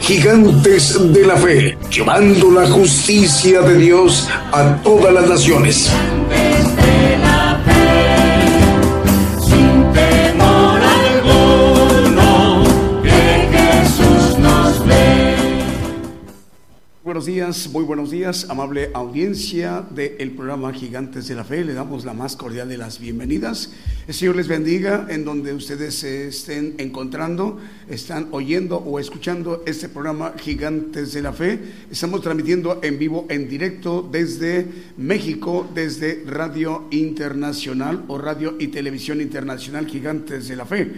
Gigantes de la Fe, llevando la justicia de Dios a todas las naciones. Buenos días, muy buenos días, amable audiencia del programa Gigantes de la Fe. Le damos la más cordial de las bienvenidas. El Señor les bendiga en donde ustedes se estén encontrando, están oyendo o escuchando este programa Gigantes de la Fe. Estamos transmitiendo en vivo, en directo desde México, desde Radio Internacional o Radio y Televisión Internacional Gigantes de la Fe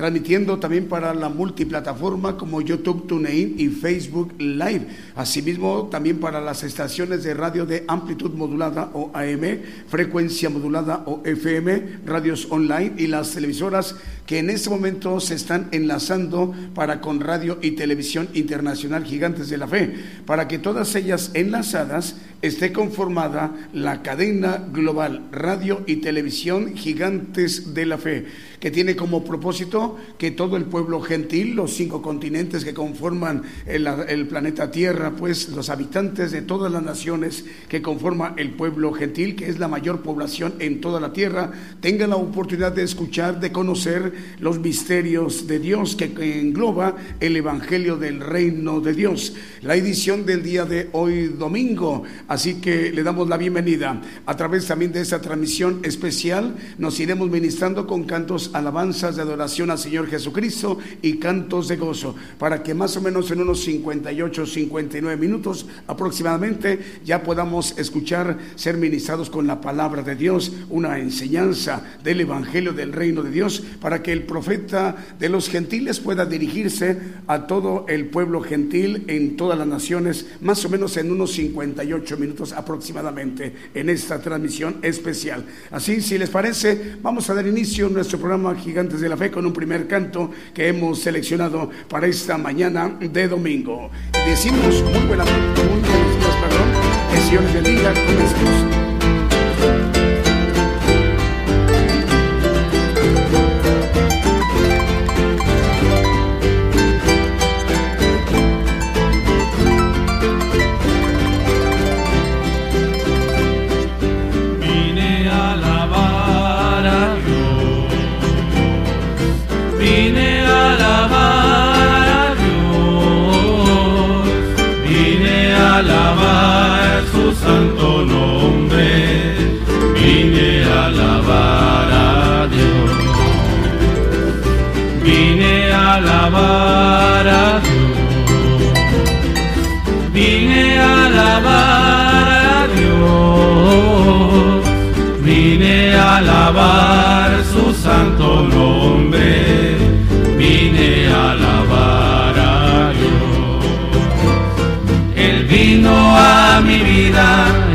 transmitiendo también para la multiplataforma como YouTube, TuneIn y Facebook Live. Asimismo, también para las estaciones de radio de amplitud modulada o AM, frecuencia modulada o FM, radios online y las televisoras que en este momento se están enlazando para con Radio y Televisión Internacional Gigantes de la Fe, para que todas ellas enlazadas esté conformada la cadena global Radio y Televisión Gigantes de la Fe que tiene como propósito que todo el pueblo gentil, los cinco continentes que conforman el, planeta Tierra, pues los habitantes de todas las naciones que conforman el pueblo gentil, que es la mayor población en toda la Tierra, tengan la oportunidad de escuchar, de conocer los misterios de Dios que engloba el Evangelio del Reino de Dios. La edición del día de hoy domingo, así que le damos la bienvenida. A través también de esta transmisión especial nos iremos ministrando con cantos alabanzas de adoración al Señor Jesucristo y cantos de gozo, para que más o menos en unos 58, 59 minutos aproximadamente ya podamos escuchar, ser ministrados con la palabra de Dios, una enseñanza del Evangelio del Reino de Dios, para que el profeta de los gentiles pueda dirigirse a todo el pueblo gentil en todas las naciones, más o menos en unos 58 minutos aproximadamente en esta transmisión especial. Así, si les parece, vamos a dar inicio a nuestro programa Gigantes de la Fe con un primer canto que hemos seleccionado para esta mañana de domingo. Decimos muy buenas, muy buenos días, perdón. Que Señor bendiga. Comencemos.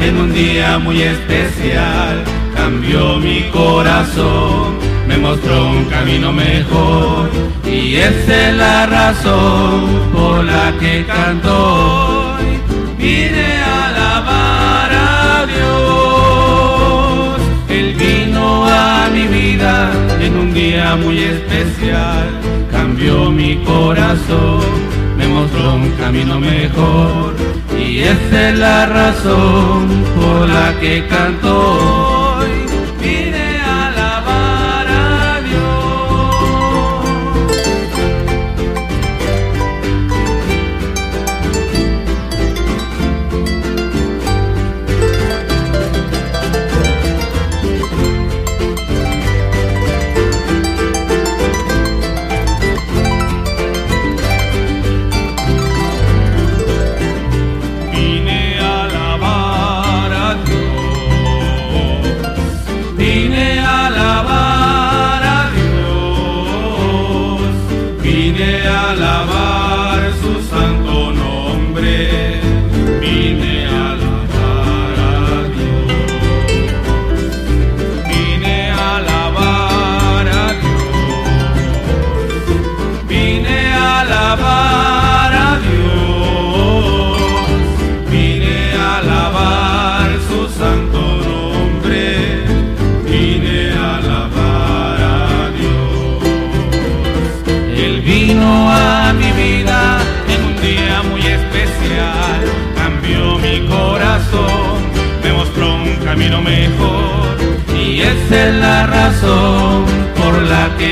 En un día muy especial. Cambió mi corazón me mostró un camino mejor y esa es la razón por la que canto hoy. Vine a alabar a Dios. Él vino a mi vida en un día muy especial, cambió mi corazón, me mostró un camino mejor y esa es la razón por la que canto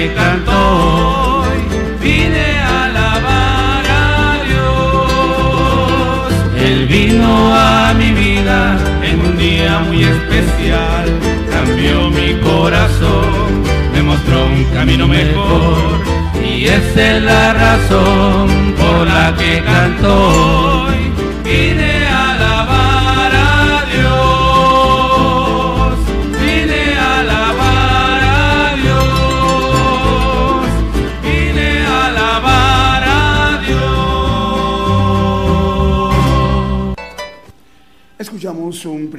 la que canto hoy. Vine a alabar a Dios. Él vino a mi vida en un día muy especial, cambió mi corazón, me mostró un camino mejor y esa es la razón por la que canto hoy. Vine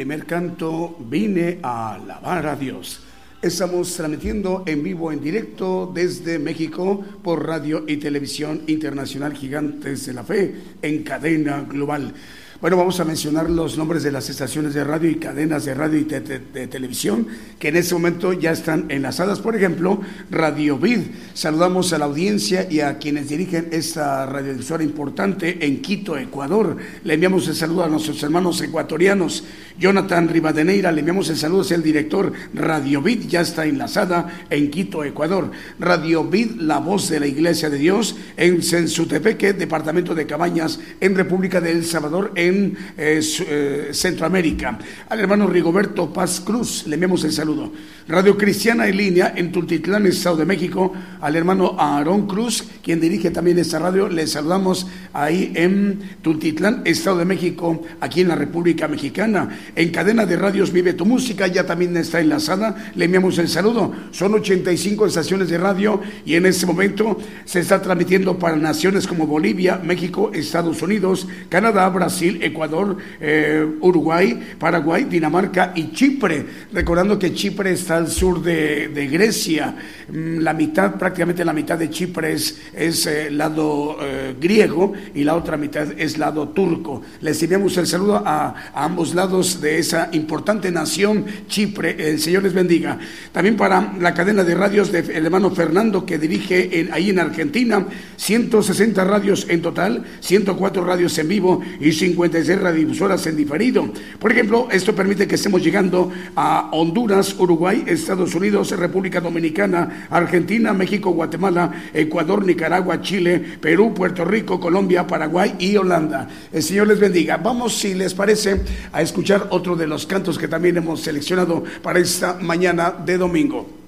primer canto, Vine a alabar a Dios. Estamos transmitiendo en vivo, en directo desde México por radio y televisión internacional Gigantes de la Fe en cadena global. Bueno, vamos a mencionar los nombres de las estaciones de radio y cadenas de radio y de televisión que en este momento ya están enlazadas. Por ejemplo, Radio Vid. Saludamos a la audiencia y a quienes dirigen esta radiodifusora importante en Quito, Ecuador. Le enviamos el saludo a nuestros hermanos ecuatorianos. Jonathan Rivadeneira, le enviamos el saludo, es el director. Radio Vid ya está enlazada en Quito, Ecuador. Radio Vid, la voz de la Iglesia de Dios, en Sensutepeque, departamento de Cabañas, en República de El Salvador, en eh, eh, Centroamérica. Al hermano Rigoberto Paz Cruz, le enviamos el saludo. Radio Cristiana en línea en Tultitlán, Estado de México. Al hermano Aarón Cruz, quien dirige también esta radio, le saludamos ahí en Tultitlán, Estado de México, aquí en la República Mexicana. En cadena de radios Vive tu Música, ya también está enlazada. Le enviamos el saludo. Son 85 estaciones de radio y en este momento se está transmitiendo para naciones como Bolivia, México, Estados Unidos, Canadá, Brasil, Ecuador, eh, Uruguay, Paraguay, Dinamarca y Chipre. Recordando que Chipre está al sur de, Grecia. Mm, La mitad, prácticamente la mitad de Chipre es, es eh, lado eh, griego y la otra mitad es lado turco. Les enviamos el saludo a ambos lados de esa importante nación, Chipre. El Señor les bendiga. También para la cadena de radios del hermano Fernando que dirige ahí en Argentina, 160 radios en total, 104 radios en vivo y 56 radiodifusoras en diferido. Por ejemplo, esto permite que estemos llegando a Honduras, Uruguay, Estados Unidos, República Dominicana, Argentina, México, Guatemala, Ecuador, Nicaragua, Chile, Perú, Puerto Rico, Colombia, Paraguay y Holanda. El Señor les bendiga. Vamos, si les parece, a escuchar otro de los cantos que también hemos seleccionado para esta mañana de domingo.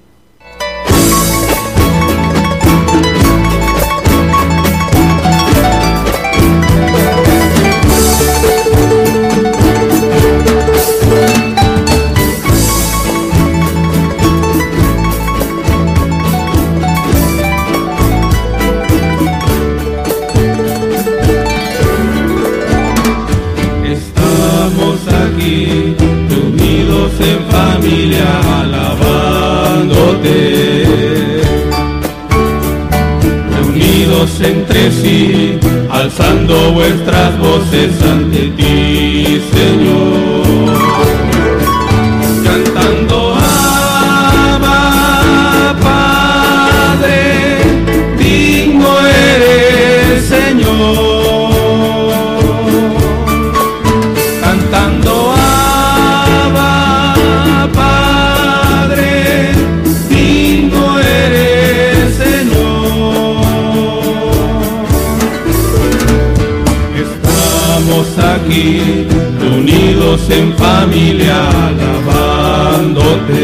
En familia, alabándote. Reunidos entre sí, alzando vuestras voces ante ti, Señor. Cantando Abba, Padre, digno eres, Señor Aquí, unidos en familia, alabándote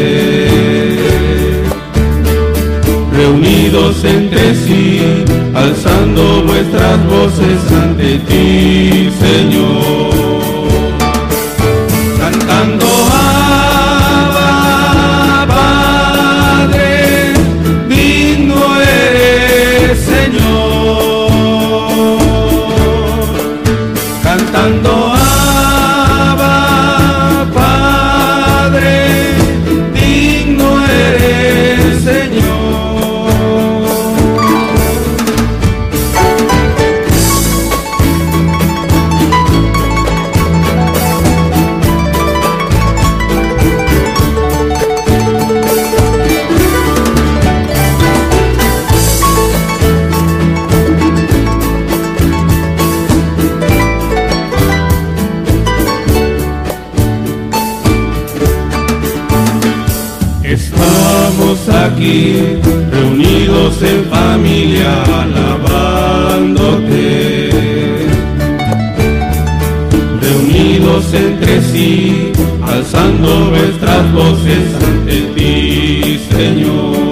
reunidos entre sí, alzando vuestras voces ante ti, Señor. Cantando Abba, Padre, digno eres, Señor. Cantando reunidos en familia alabándote. Reunidos entre sí, alzando nuestras voces ante ti, Señor.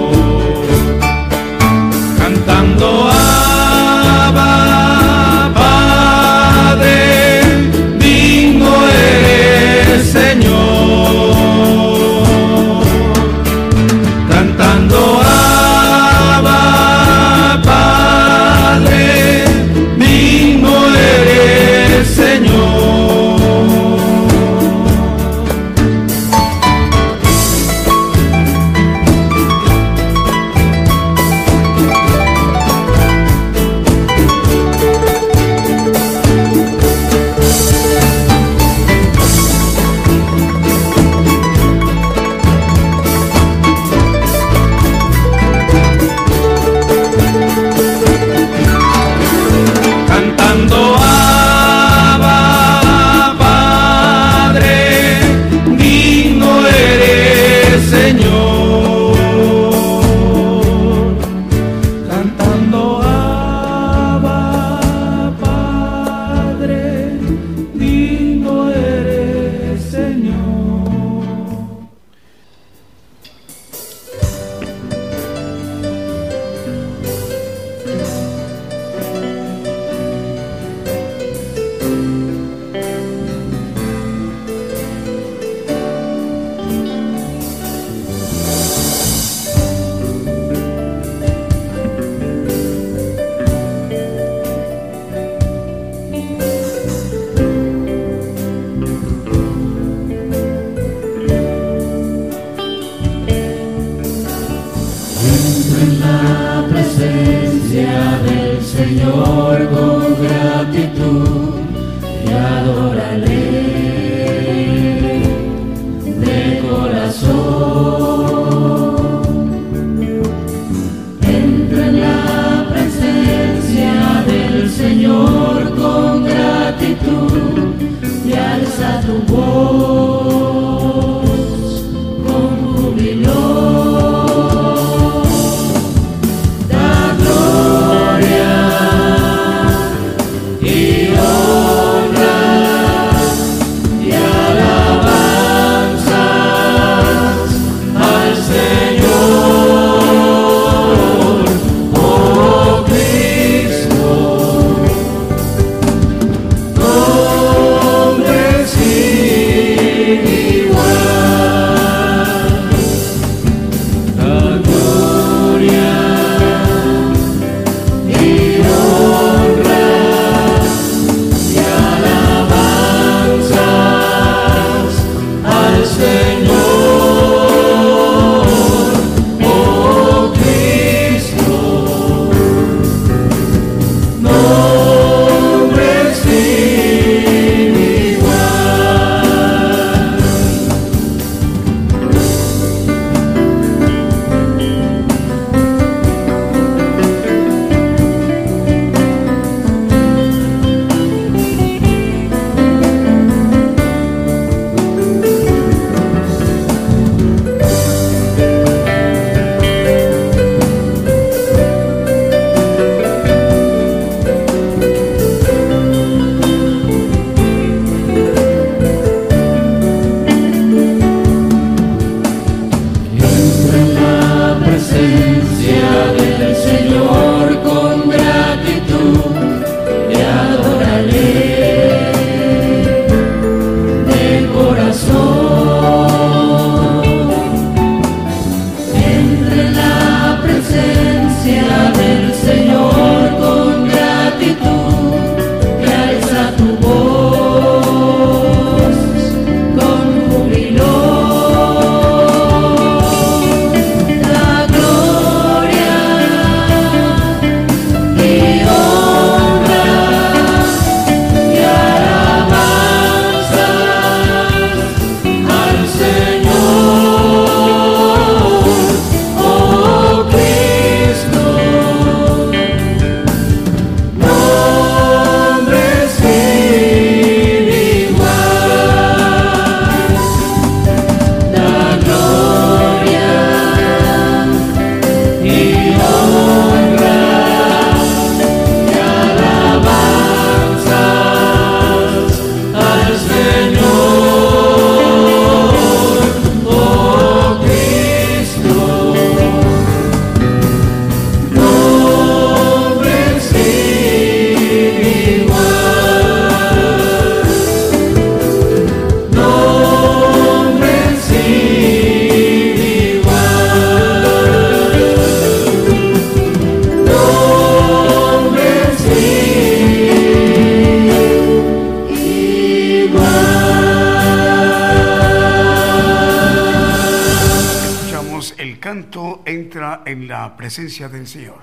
Presencia del Señor.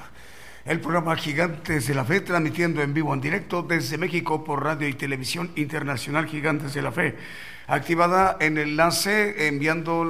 El programa Gigantes de la Fe transmitiendo en vivo en directo desde México por radio y televisión internacional Gigantes de la Fe. Activada en el enlace enviando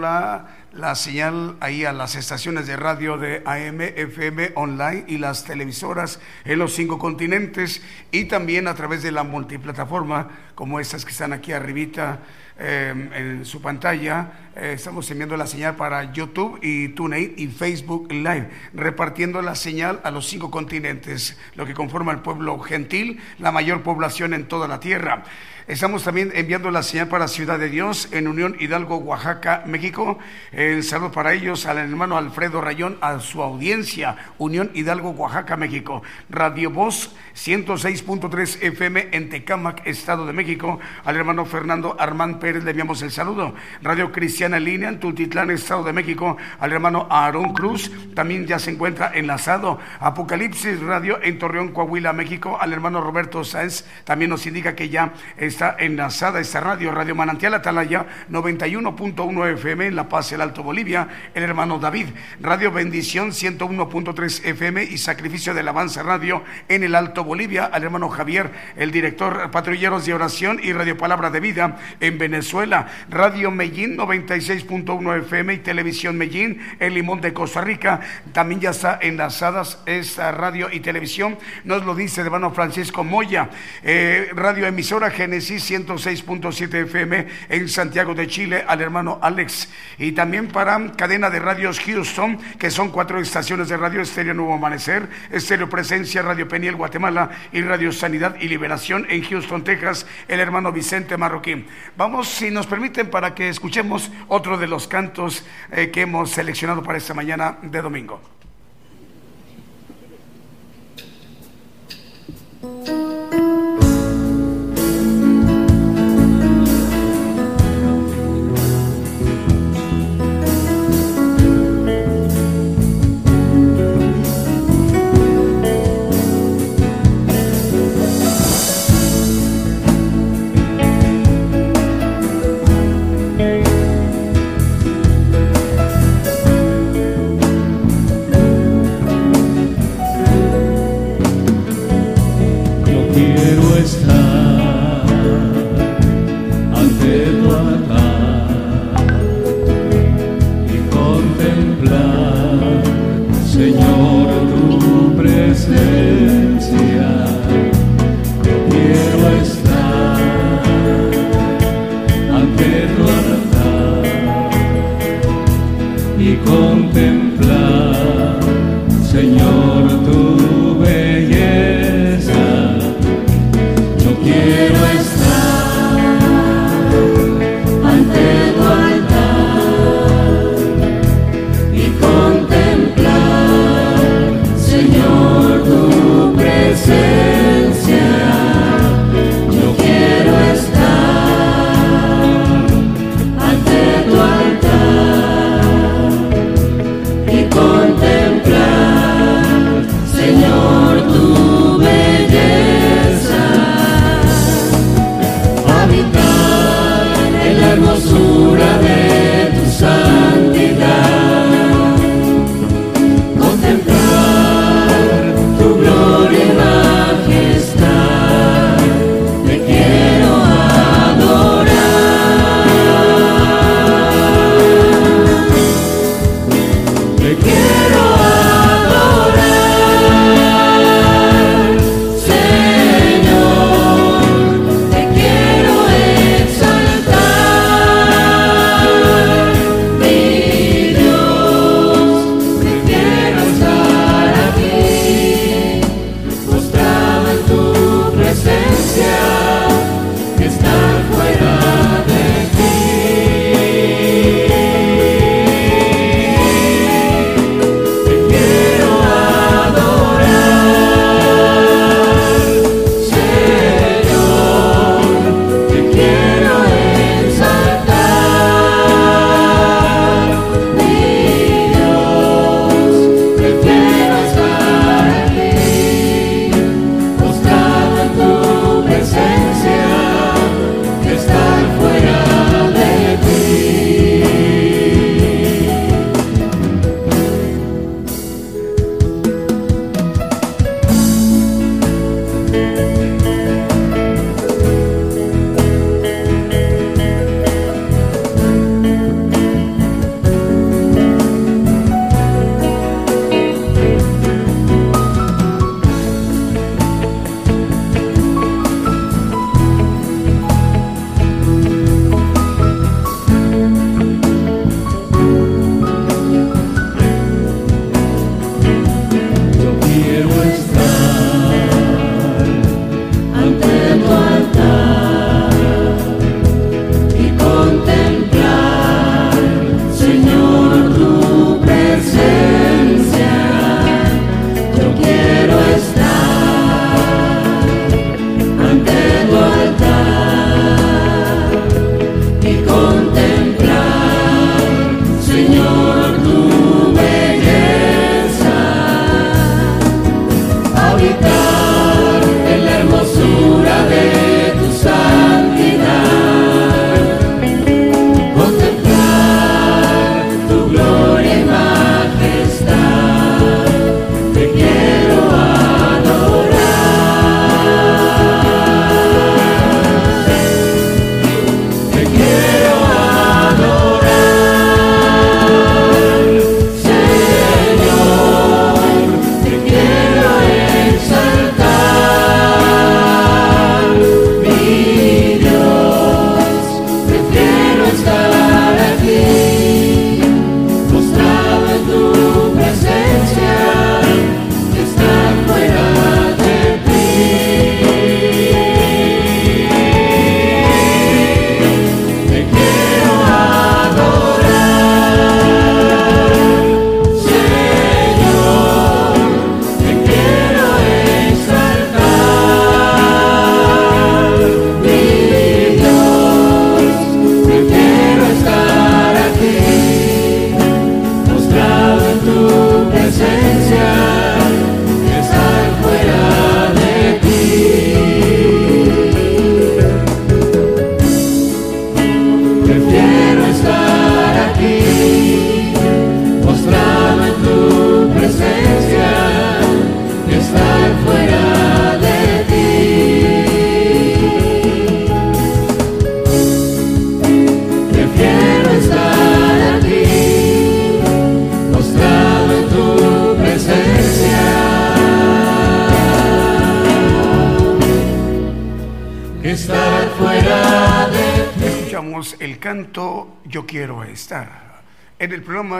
la, señal ahí a las estaciones de radio de AM, FM, online y las televisoras en los cinco continentes y también a través de la multiplataforma como estas que están aquí arribita Em, en su pantalla. Eh, estamos enviando la señal para YouTube y TuneIn y Facebook Live, repartiendo la señal a los cinco continentes, lo que conforma el pueblo gentil, la mayor población en toda la tierra. Estamos también enviando la señal para Ciudad de Dios en Unión Hidalgo, Oaxaca, México. El saludo para ellos al hermano Alfredo Rayón, a su audiencia, Unión Hidalgo, Oaxaca, México. Radio Voz 106.3 FM en Tecámac, Estado de México. Al hermano Fernando Armán Pérez le enviamos el saludo. Radio Cristiana línea en Tultitlán, Estado de México. Al hermano Aarón Cruz también ya se encuentra enlazado. Apocalipsis Radio en Torreón, Coahuila, México. Al hermano Roberto Sáenz también nos indica que ya está está enlazada esta radio, Radio Manantial Atalaya 91.1 FM en La Paz, el Alto Bolivia, el hermano David, Radio Bendición 101.3 FM y Sacrificio del Avance Radio en el Alto Bolivia, al hermano Javier, el director Patrulleros de Oración y Radio Palabra de Vida en Venezuela, Radio Medellín 96.1 FM y Televisión Medellín, el Limón de Costa Rica, también ya está enlazadas esta radio y televisión, nos lo dice el hermano Francisco Moya, eh, Radio Emisora Genesis 106.7 FM en Santiago de Chile al hermano Alex. Y también para cadena de radios Houston, que son cuatro estaciones de radio, Estéreo Nuevo Amanecer, Estéreo Presencia, Radio Peniel Guatemala y Radio Sanidad y Liberación en Houston, Texas, el hermano Vicente Marroquín. Vamos, si nos permiten, para que escuchemos otro de los cantos eh, que hemos seleccionado para esta mañana de domingo.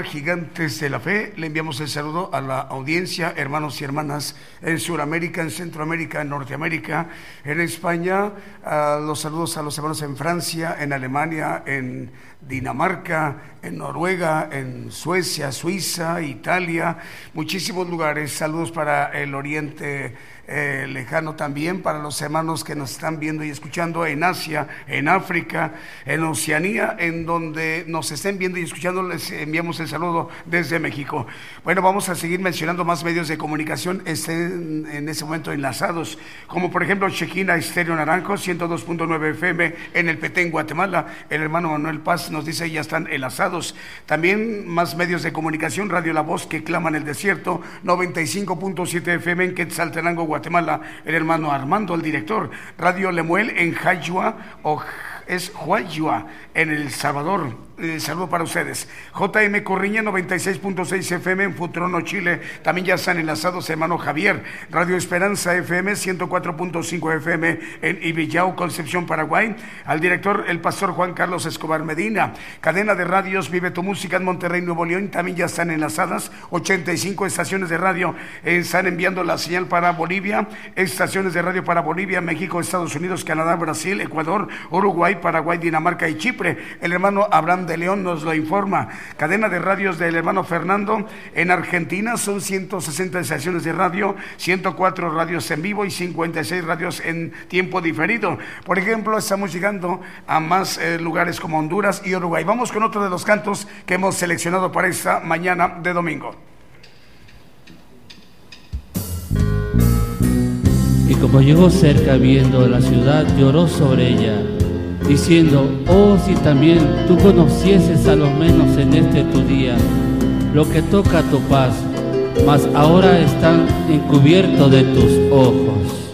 Gigantes de la Fe le enviamos el saludo a la audiencia, hermanos y hermanas en Sudamérica, en Centroamérica, en Norteamérica, en España, los saludos a los hermanos en Francia, en Alemania, en Dinamarca, en Noruega, en Suecia, Suiza, Italia, muchísimos lugares. Saludos para el Oriente eh, lejano también para los hermanos que nos están viendo y escuchando en Asia, en África, en Oceanía, en donde nos estén viendo y escuchando, les enviamos el saludo desde México. Bueno, vamos a seguir mencionando más medios de comunicación, estén en ese momento enlazados, como por ejemplo Chequina Estéreo Naranjo, 102.9 FM en el Petén, Guatemala. El hermano Manuel Paz nos dice ya están enlazados. También más medios de comunicación, Radio La Voz que clama en el desierto, 95.7 FM en Quetzaltenango, Guatemala. Guatemala, el hermano Armando, el director. Radio Lemuel en Jayua o es Huayua en El Salvador. Eh, saludo para ustedes. JM Corriña 96.6 FM en Futrono, Chile. También ya están enlazados hermano Javier. Radio Esperanza FM 104.5 FM en Ibillao, Concepción, Paraguay. Al director, el pastor Juan Carlos Escobar Medina. Cadena de radios Vive tu Música en Monterrey, Nuevo León. También ya están enlazadas 85 estaciones de radio. Eh, están enviando la señal para Bolivia. Estaciones de radio para Bolivia, México, Estados Unidos, Canadá, Brasil, Ecuador, Uruguay, Paraguay, Dinamarca y Chipre. El hermano Abraham de León nos lo informa. Cadena de radios del hermano Fernando. En Argentina son 160 estaciones de radio, 104 radios en vivo y 56 radios en tiempo diferido. Por ejemplo, estamos llegando a más eh, lugares como Honduras y Uruguay. Vamos con otro de los cantos que hemos seleccionado para esta mañana de domingo. Y como llegó cerca viendo la ciudad, lloró sobre ella diciendo, oh si también tú conocieses a lo menos en este tu día lo que toca a tu paz, mas ahora están encubiertos de tus ojos.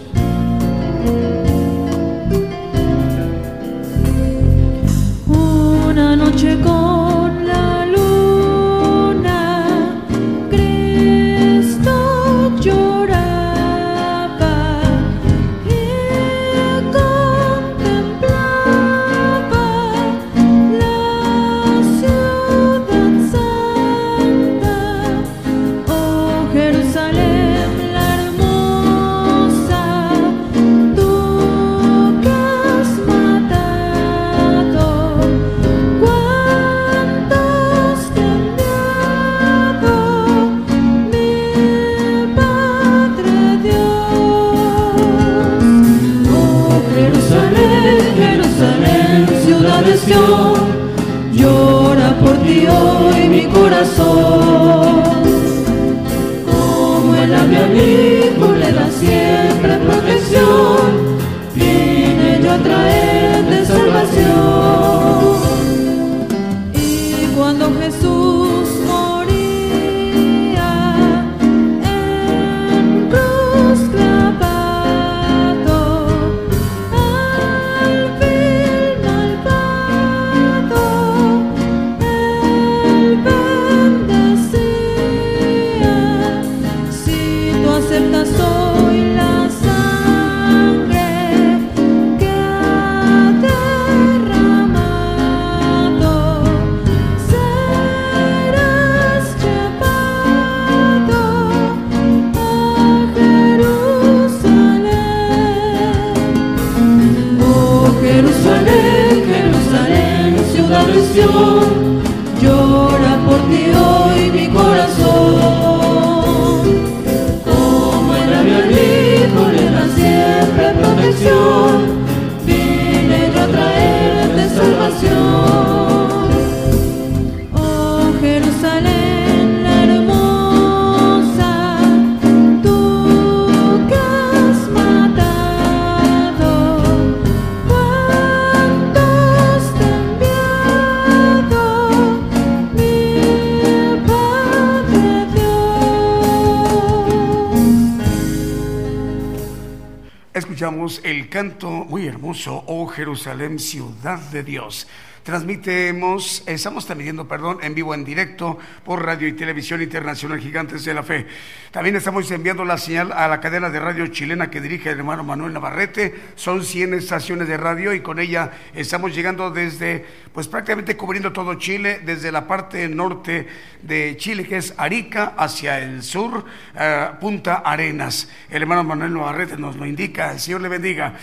Jerusalén, ciudad de Dios. Transmitemos, estamos transmitiendo, perdón, en vivo, en directo por Radio y Televisión Internacional Gigantes de la Fe. También estamos enviando la señal a la cadena de radio chilena que dirige el hermano Manuel Navarrete. Son 100 estaciones de radio y con ella estamos llegando desde, pues prácticamente cubriendo todo Chile, desde la parte norte de Chile, que es Arica, hacia el sur, eh, Punta Arenas. El hermano Manuel Navarrete nos lo indica, el Señor le bendiga.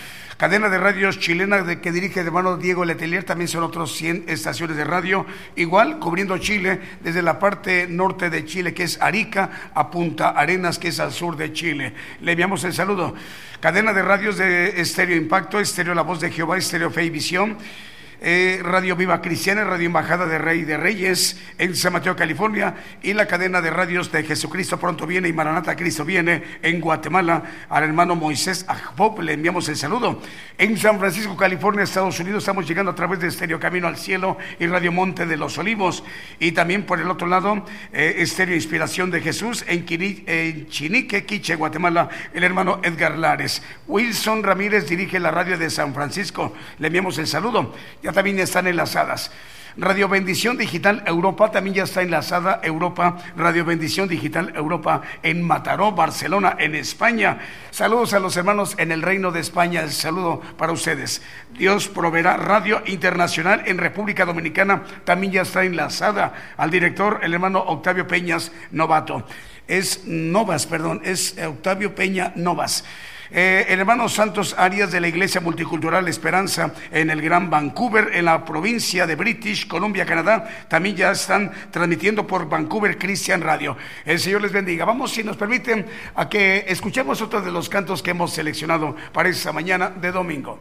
Cadena de radios chilena de que dirige el hermano Diego Letelier, también son otros 100 estaciones de radio, igual cubriendo Chile desde la parte norte de Chile, que es Arica, a Punta Arenas, que es al sur de Chile. Le enviamos el saludo. Cadena de radios de Estéreo Impacto, Estéreo La Voz de Jehová, Estéreo Fe y Visión. Eh, Radio Viva Cristiana, Radio Embajada de Rey de Reyes en San Mateo, California, y la cadena de radios de Jesucristo pronto viene y Maranata Cristo viene en Guatemala. Al hermano Moisés Ajpop le enviamos el saludo. En San Francisco, California, Estados Unidos, estamos llegando a través de Estéreo Camino al Cielo y Radio Monte de los Olivos. Y también por el otro lado, eh, Estéreo Inspiración de Jesús en, Chinique, Quiche, Guatemala, el hermano Edgar Lares. Wilson Ramírez dirige la radio de San Francisco. Le enviamos el saludo. También están enlazadas. Radio Bendición Digital Europa también ya está enlazada Europa, Radio Bendición Digital Europa en Mataró, Barcelona, en España. Saludos a los hermanos en el Reino de España, saludo para ustedes. Dios proveerá Radio Internacional en República Dominicana, también ya está enlazada al director, el hermano Octavio Peñas Novato. Es Novas, perdón, es Octavio Peña Novas. Eh, el hermano Santos Arias de la Iglesia Multicultural Esperanza en el Gran Vancouver, en la provincia de British Columbia, Canadá, también ya están transmitiendo por Vancouver Christian Radio. El Señor les bendiga. Vamos, si nos permiten, a que escuchemos otro de los cantos que hemos seleccionado para esta mañana de domingo.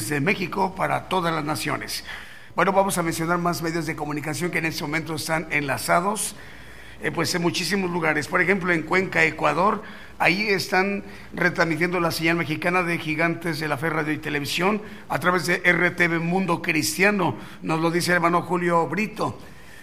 Desde México para todas las naciones. Bueno, vamos a mencionar más medios de comunicación que en este momento están enlazados, eh, pues en muchísimos lugares. Por ejemplo, en Cuenca, Ecuador, ahí están retransmitiendo la señal mexicana de Gigantes de la Fe Radio y Televisión a través de RTV Mundo Cristiano, nos lo dice el hermano Julio Brito.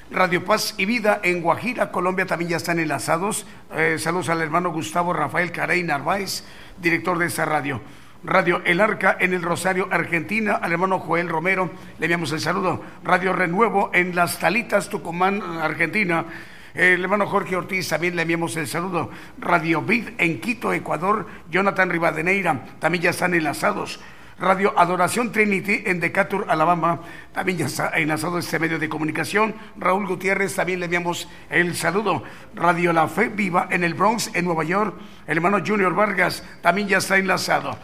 Radio Paz y Vida en Guajira, Colombia también ya están enlazados. Eh, saludos al hermano Gustavo Rafael Carey Narváez, director de esa radio. Radio El Arca en el Rosario, Argentina, al hermano Joel Romero, le enviamos el saludo. Radio Renuevo en Las Talitas, Tucumán, Argentina. El hermano Jorge Ortiz también le enviamos el saludo. Radio Vid en Quito, Ecuador. Jonathan Rivadeneira también ya están enlazados. Radio Adoración Trinity en Decatur, Alabama. También ya está enlazado este medio de comunicación. Raúl Gutiérrez, también le enviamos el saludo. Radio La Fe Viva en el Bronx, en Nueva York. El hermano Junior Vargas también ya está enlazado.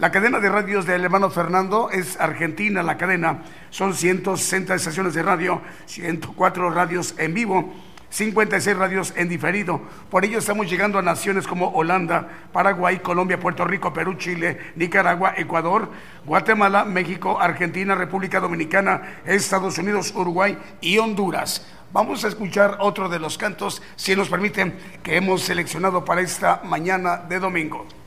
La cadena de radios del hermano Fernando es Argentina, la cadena. Son 160 estaciones de radio, 104 radios en vivo 56 radios en diferido. Por ello estamos llegando a naciones como Holanda, Paraguay, Colombia, Puerto Rico, Perú, Chile, Nicaragua, Ecuador, Guatemala, México, Argentina, República Dominicana, Estados Unidos, Uruguay y Honduras. Vamos a escuchar otro de los cantos, si nos permiten, que hemos seleccionado para esta mañana de domingo.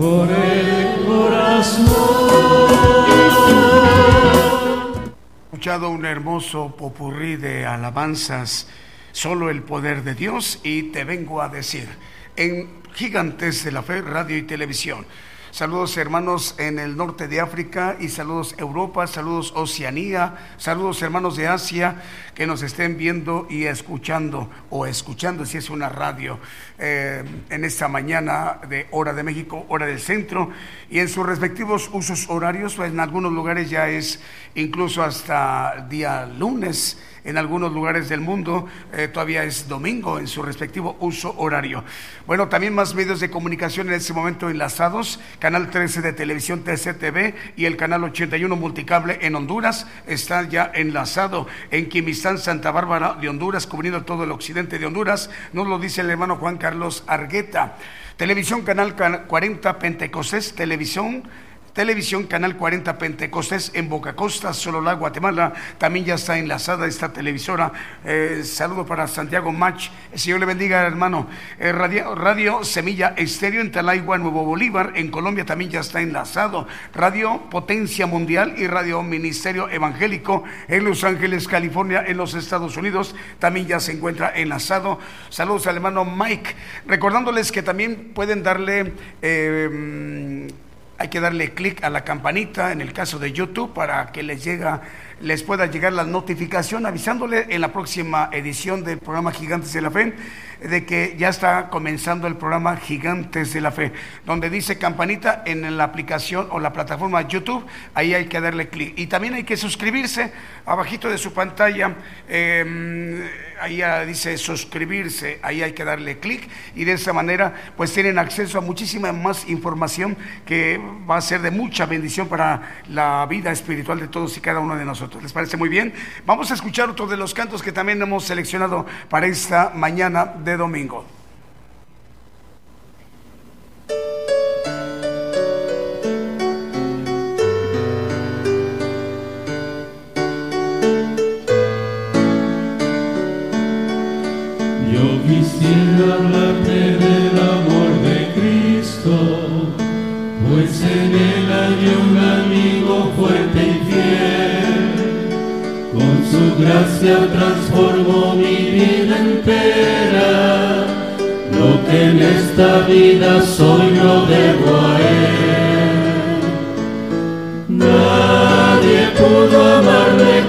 Con el corazón. escuchado un hermoso popurrí de alabanzas, solo el poder de Dios y te vengo a decir, en Gigantes de la Fe, Radio y Televisión. Saludos hermanos en el norte de África y saludos Europa, saludos Oceanía, saludos hermanos de Asia que nos estén viendo y escuchando o escuchando si es una radio eh, en esta mañana de hora de México, hora del centro y en sus respectivos usos horarios, pues, en algunos lugares ya es incluso hasta día lunes en algunos lugares del mundo eh, todavía es domingo en su respectivo uso horario. Bueno, también más medios de comunicación en este momento enlazados, Canal 13 de Televisión TCTV y el Canal 81 Multicable en Honduras está ya enlazado en Quimistán, Santa Bárbara de Honduras, cubriendo todo el occidente de Honduras, nos lo dice el hermano Juan Carlos Argueta. Televisión Canal 40 Pentecostés, Televisión Televisión Canal 40 Pentecostés en Boca Costa, Sololá, Guatemala. También ya está enlazada esta televisora. Eh, saludo para Santiago Mach. El Señor le bendiga, hermano. Eh, radio, Semilla Estéreo en Talaigua, Nuevo Bolívar. En Colombia también ya está enlazado. Radio Potencia Mundial y Radio Ministerio Evangélico en Los Ángeles, California, en los Estados Unidos. También ya se encuentra enlazado. Saludos al hermano Mike. Recordándoles que también pueden darle... Eh, hay que darle clic a la campanita en el caso de YouTube para que les llega, les pueda llegar la notificación avisándole en la próxima edición del programa Gigantes de la Fe de que ya está comenzando el programa Gigantes de la Fe, donde dice campanita en la aplicación o la plataforma YouTube, ahí hay que darle clic. Y también hay que suscribirse, abajito de su pantalla, eh, ahí dice suscribirse, ahí hay que darle clic y de esa manera pues tienen acceso a muchísima más información que va a ser de mucha bendición para la vida espiritual de todos y cada uno de nosotros. ¿Les parece muy bien? Vamos a escuchar otro de los cantos que también hemos seleccionado para esta mañana de domingo. Yo quisiera hablarte del amor de Cristo, pues en él hay un su gracia transformó mi vida entera. Lo que en esta vida soy lo debo a él. Nadie pudo amarme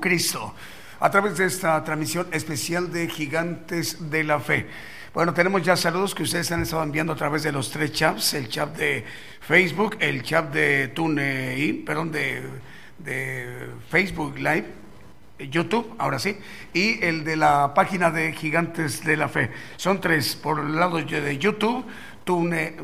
Cristo, a través de esta transmisión especial de Gigantes de la Fe. Bueno, tenemos ya saludos que ustedes han estado enviando a través de los tres chats, el chat de Facebook, el chat de TuneIn, perdón, de, de Facebook Live, YouTube, ahora sí, y el de la página de Gigantes de la Fe. Son tres, por el lado de YouTube, Tune,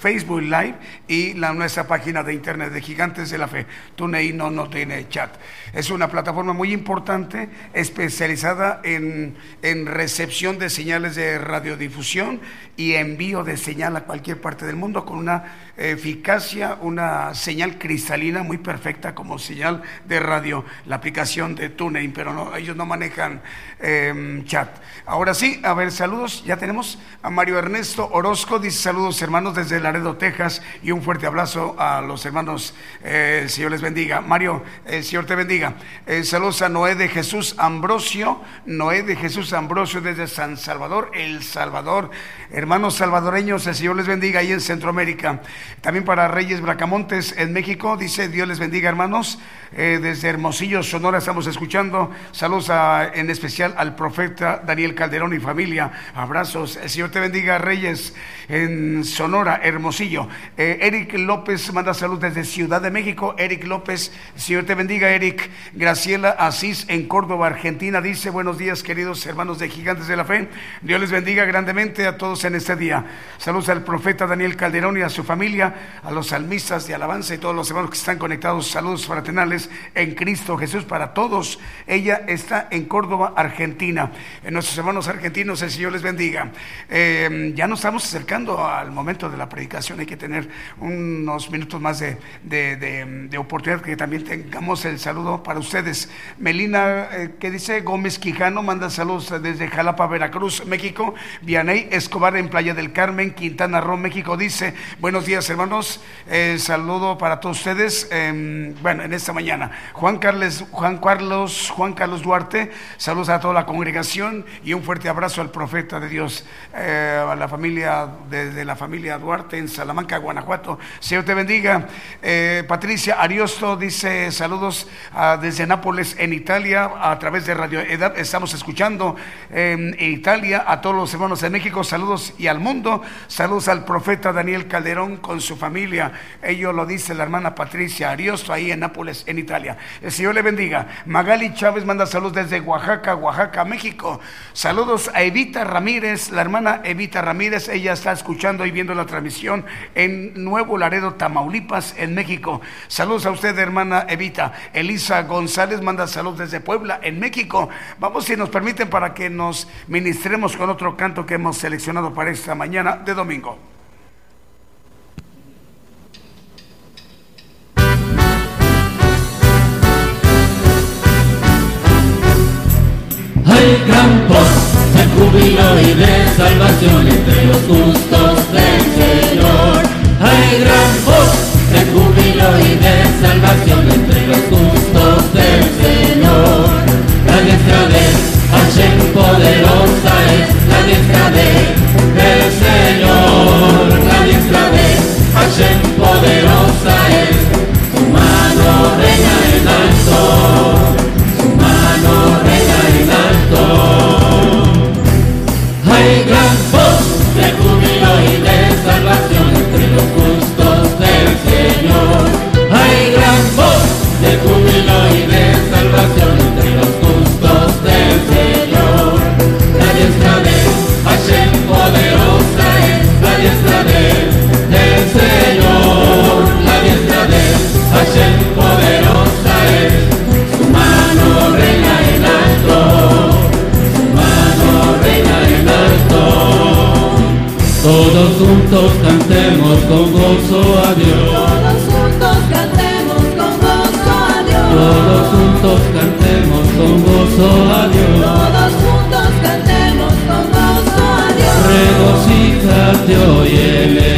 Facebook Live y nuestra página de internet de Gigantes de la Fe. TuneIn no, no tiene chat. Es una plataforma muy importante, especializada en, en recepción de señales de radiodifusión y envío de señal a cualquier parte del mundo con una eficacia, una señal cristalina muy perfecta como señal de radio, la aplicación de TuneIn, pero no, ellos no manejan eh, chat. Ahora sí, a ver, saludos, ya tenemos a Mario Ernesto Orozco, dice saludos hermanos desde Laredo, Texas, y un fuerte abrazo a los hermanos, eh, el Señor les bendiga. Mario, el Señor te bendiga. Eh, saludos a Noé de Jesús Ambrosio, Noé de Jesús Ambrosio desde San Salvador, El Salvador. Hermanos salvadoreños, el Señor les bendiga ahí en Centroamérica. También para Reyes Bracamontes en México, dice Dios les bendiga hermanos. Eh, desde Hermosillo, Sonora, estamos escuchando. Saludos a- en especial al profeta Daniel Calderón y familia. Abrazos. El Señor te bendiga, Reyes, en Sonora, Hermosillo. Eh, Eric López manda salud desde Ciudad de México. Eric López, el Señor te bendiga, Eric. Graciela Asís en Córdoba, Argentina, dice buenos días, queridos hermanos de Gigantes de la Fe. Dios les bendiga grandemente a todos en este día. Saludos al profeta Daniel Calderón y a su familia, a los salmistas de alabanza y todos los hermanos que están conectados. Saludos fraternales en Cristo Jesús para todos. Ella está en Córdoba, Argentina. Eh, hermanos argentinos, el Señor les bendiga. Eh, ya nos estamos acercando al momento de la predicación. Hay que tener unos minutos más de, oportunidad que también tengamos el saludo para ustedes. Melina, eh, que dice Gómez Quijano, manda saludos desde Jalapa, Veracruz, México. Vianey Escobar en Playa del Carmen, Quintana Roo, México, dice buenos días hermanos. Saludo para todos ustedes. eh, bueno, en esta mañana. Juan Carlos, Juan Carlos, Juan Carlos Duarte, saludos a toda la congregación y un fuerte abrazo al profeta de Dios, eh, a la familia, desde la familia Duarte en Salamanca, Guanajuato. Señor te bendiga. Eh, Patricia Ariosto dice saludos ah, desde Nápoles, en Italia, a través de Radio Edad. Estamos escuchando eh, en Italia a todos los hermanos de México. Saludos y al mundo. Saludos al profeta Daniel Calderón con su familia. Ello lo dice la hermana Patricia Ariosto ahí en Nápoles, en Italia. El Señor le bendiga. Magali Chávez manda saludos desde Oaxaca, Oaxaca, México. Saludos a Evita Ramírez, la hermana Evita Ramírez. Ella está escuchando y viendo la transmisión en Nuevo Laredo, Tamaulipas, en México. Saludos a usted, hermana Evita. Elisa González manda saludos desde Puebla, en México. Vamos, si nos permiten, para que nos ministremos con otro canto que hemos seleccionado para esta mañana de domingo. Salvación entre los justos del Señor. Hay gran voz de júbilo y de salvación entre los justos del Señor. La diestra de Hashem poderosa es la diestra de del Señor. La diestra de Hashem poderosa juntos cantemos con gozo a Dios. Todos juntos cantemos con gozo a Dios. Todos juntos cantemos con gozo a Dios. Todos juntos cantemos con gozo a Dios. Regocíjate hoy en él.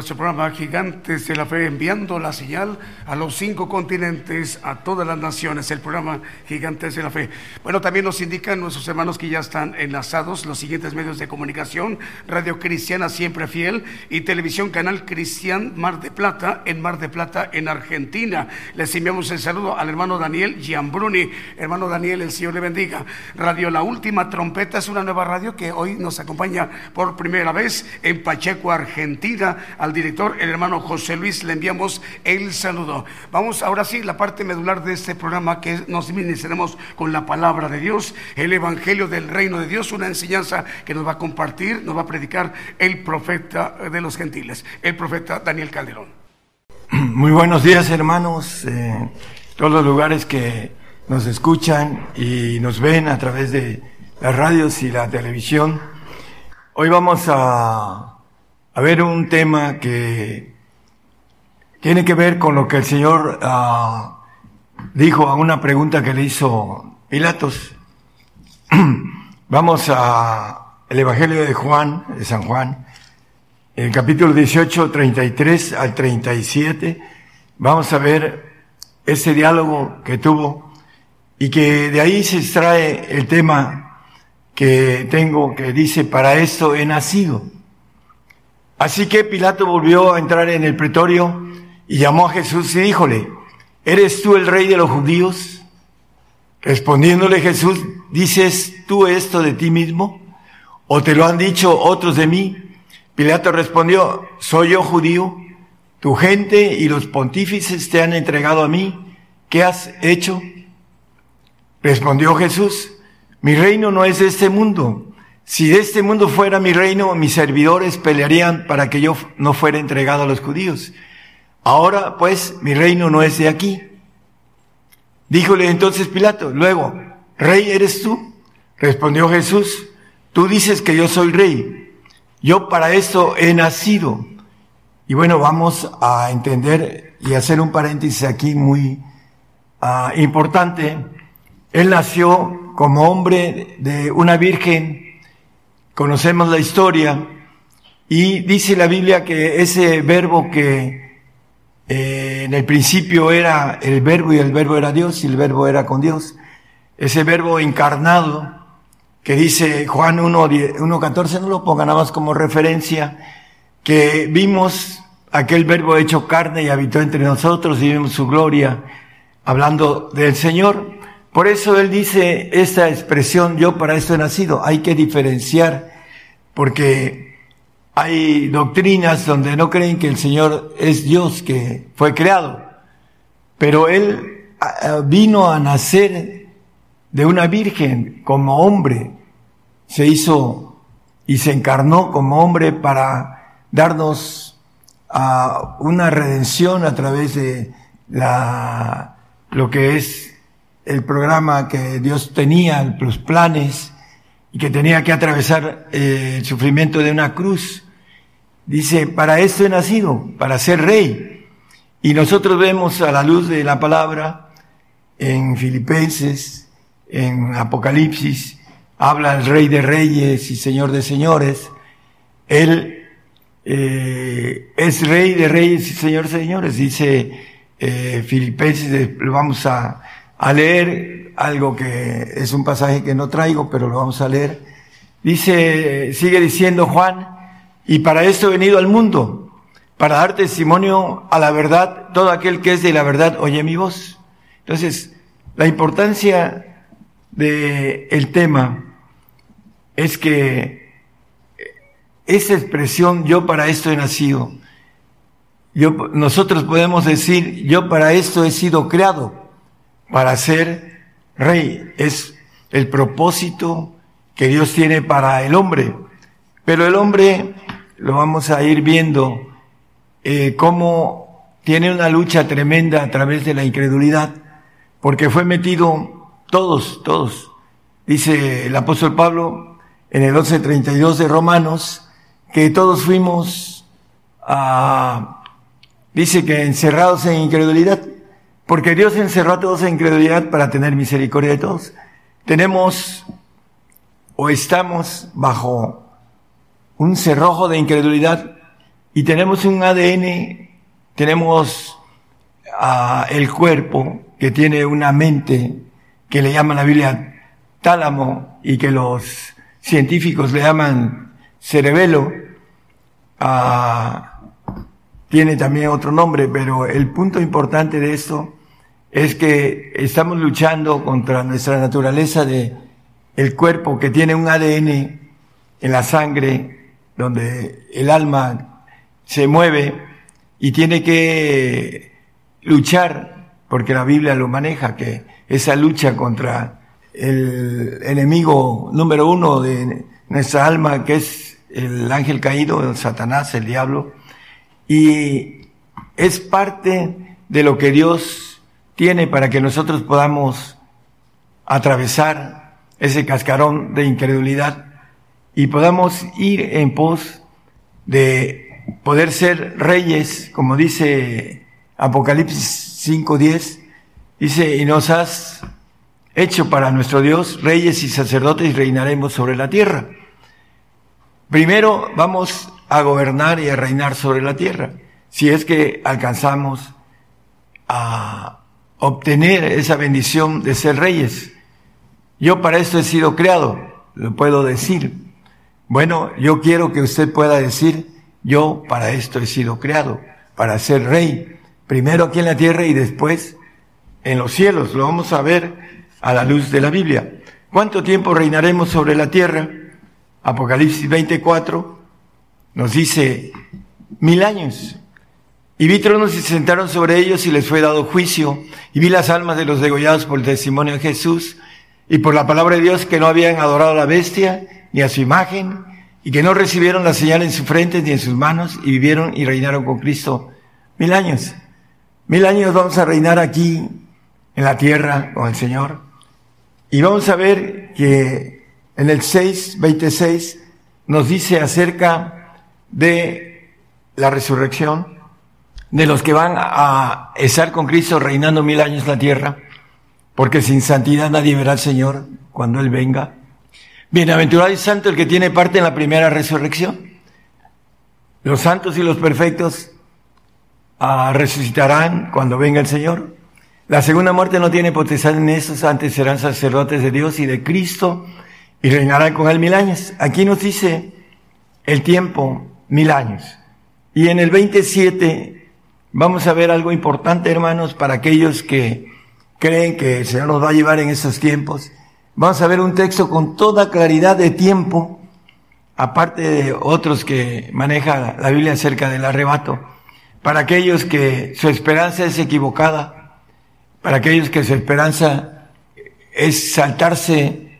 Nuestro programa Gigantes de la Fe, enviando la señal a los cinco continentes, a todas las naciones, el programa Gigantes de la Fe. Bueno, también nos indican nuestros hermanos que ya están enlazados los siguientes medios de comunicación, Radio Cristiana Siempre Fiel y Televisión Canal Cristian Mar de Plata, en Mar de Plata, en Argentina. Les enviamos el saludo al hermano Daniel Giambruni. Hermano Daniel, el Señor le bendiga. Radio La Última Trompeta es una nueva radio que hoy nos acompaña por primera vez en Pacheco, Argentina. Director, el hermano José Luis, le enviamos el saludo. Vamos ahora sí, la parte medular de este programa que nos ministraremos con la palabra de Dios, el Evangelio del Reino de Dios, una enseñanza que nos va a compartir, nos va a predicar el profeta de los gentiles, el profeta Daniel Calderón. Muy buenos días, hermanos, eh, todos los lugares que nos escuchan y nos ven a través de las radios y la televisión. Hoy vamos a, a ver un tema que tiene que ver con lo que el Señor ah, dijo a una pregunta que le hizo Pilatos. Vamos a el Evangelio de Juan, de San Juan, el capítulo 18, 33 al 37. Vamos a ver ese diálogo que tuvo y que de ahí se extrae el tema que tengo que dice, para esto he nacido. Así que Pilato volvió a entrar en el pretorio y llamó a Jesús y díjole, ¿eres tú el rey de los judíos? Respondiéndole Jesús, ¿dices tú esto de ti mismo? ¿O te lo han dicho otros de mí? Pilato respondió, ¿soy yo judío? Tu gente y los pontífices te han entregado a mí. ¿Qué has hecho? Respondió Jesús, mi reino no es de este mundo. Si de este mundo fuera mi reino, mis servidores pelearían para que yo no fuera entregado a los judíos. Ahora, pues, mi reino no es de aquí. Díjole entonces Pilato, luego, ¿rey eres tú? Respondió Jesús, tú dices que yo soy rey. Yo para esto he nacido. Y bueno, vamos a entender y hacer un paréntesis aquí muy ah, importante. Él nació como hombre de una virgen. Conocemos la historia. Y dice la Biblia que ese verbo que eh, en el principio era el verbo y el verbo era Dios y el verbo era con Dios. Ese verbo encarnado que dice Juan 1.14, no lo ponga nada más como referencia, que vimos aquel verbo hecho carne y habitó entre nosotros y vimos su gloria hablando del Señor. Por eso él dice esta expresión, yo para esto he nacido. Hay que diferenciar porque hay doctrinas donde no creen que el Señor es Dios que fue creado, pero Él vino a nacer de una virgen como hombre, se hizo y se encarnó como hombre para darnos una redención a través de la, lo que es el programa que Dios tenía, los planes, y que tenía que atravesar eh, el sufrimiento de una cruz. Dice, para esto he nacido, para ser rey. Y nosotros vemos a la luz de la palabra en Filipenses, en Apocalipsis, habla el rey de reyes y señor de señores. Él eh, es rey de reyes y señor de señores, dice eh, Filipenses, lo vamos a, a leer algo que es un pasaje que no traigo, pero lo vamos a leer. Dice, sigue diciendo Juan, y para esto he venido al mundo, para dar testimonio a la verdad. Todo aquel que es de la verdad oye mi voz. Entonces, la importancia del el tema es que esa expresión, yo para esto he nacido, yo, nosotros podemos decir, yo para esto he sido creado para ser rey. Es el propósito que Dios tiene para el hombre. Pero el hombre, lo vamos a ir viendo, eh, cómo tiene una lucha tremenda a través de la incredulidad, porque fue metido todos, todos. Dice el apóstol Pablo en el 11.32 de Romanos, que todos fuimos, a, dice que encerrados en incredulidad. Porque Dios encerró a todos en incredulidad para tener misericordia de todos. Tenemos o estamos bajo un cerrojo de incredulidad y tenemos un ADN, tenemos uh, el cuerpo que tiene una mente que le llama la Biblia tálamo y que los científicos le llaman cerebelo. Uh, tiene también otro nombre, pero el punto importante de esto es que estamos luchando contra nuestra naturaleza de el cuerpo que tiene un ADN en la sangre donde el alma se mueve y tiene que luchar porque la Biblia lo maneja que esa lucha contra el enemigo número uno de nuestra alma que es el ángel caído, el Satanás, el diablo y es parte de lo que Dios tiene para que nosotros podamos atravesar ese cascarón de incredulidad y podamos ir en pos de poder ser reyes, como dice Apocalipsis 5.10, dice, y nos has hecho para nuestro Dios reyes y sacerdotes y reinaremos sobre la tierra. Primero vamos a gobernar y a reinar sobre la tierra, si es que alcanzamos a obtener esa bendición de ser reyes. Yo para esto he sido creado, lo puedo decir. Bueno, yo quiero que usted pueda decir, yo para esto he sido creado, para ser rey, primero aquí en la tierra y después en los cielos. Lo vamos a ver a la luz de la Biblia. ¿Cuánto tiempo reinaremos sobre la tierra? Apocalipsis 24 nos dice mil años. Y vi tronos y se sentaron sobre ellos y les fue dado juicio. Y vi las almas de los degollados por el testimonio de Jesús y por la palabra de Dios que no habían adorado a la bestia ni a su imagen y que no recibieron la señal en su frente ni en sus manos y vivieron y reinaron con Cristo mil años. Mil años vamos a reinar aquí en la tierra con el Señor. Y vamos a ver que en el 6, 26 nos dice acerca de la resurrección, de los que van a estar con Cristo reinando mil años la tierra, porque sin santidad nadie verá al Señor cuando Él venga. Bienaventurado y santo el que tiene parte en la primera resurrección. Los santos y los perfectos ah, resucitarán cuando venga el Señor. La segunda muerte no tiene potestad en esos, antes serán sacerdotes de Dios y de Cristo y reinarán con Él mil años. Aquí nos dice el tiempo, mil años. Y en el 27 Vamos a ver algo importante, hermanos, para aquellos que creen que el Señor nos va a llevar en esos tiempos. Vamos a ver un texto con toda claridad de tiempo, aparte de otros que maneja la Biblia acerca del arrebato. Para aquellos que su esperanza es equivocada, para aquellos que su esperanza es saltarse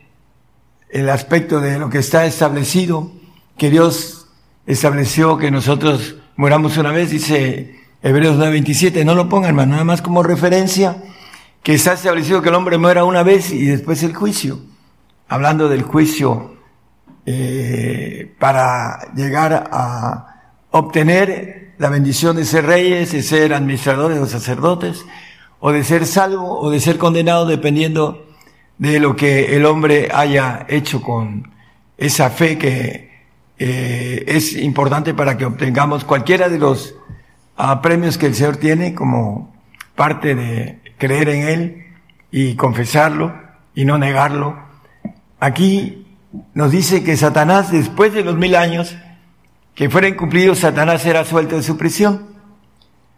el aspecto de lo que está establecido, que Dios estableció que nosotros moramos una vez, dice Hebreos 9:27, no lo pongan, hermano, nada más como referencia, que está establecido que el hombre muera una vez y después el juicio. Hablando del juicio eh, para llegar a obtener la bendición de ser reyes, de ser administradores o sacerdotes, o de ser salvo o de ser condenado, dependiendo de lo que el hombre haya hecho con esa fe que eh, es importante para que obtengamos cualquiera de los a premios que el Señor tiene como parte de creer en Él y confesarlo y no negarlo. Aquí nos dice que Satanás, después de los mil años que fueran cumplidos, Satanás será suelto de su prisión.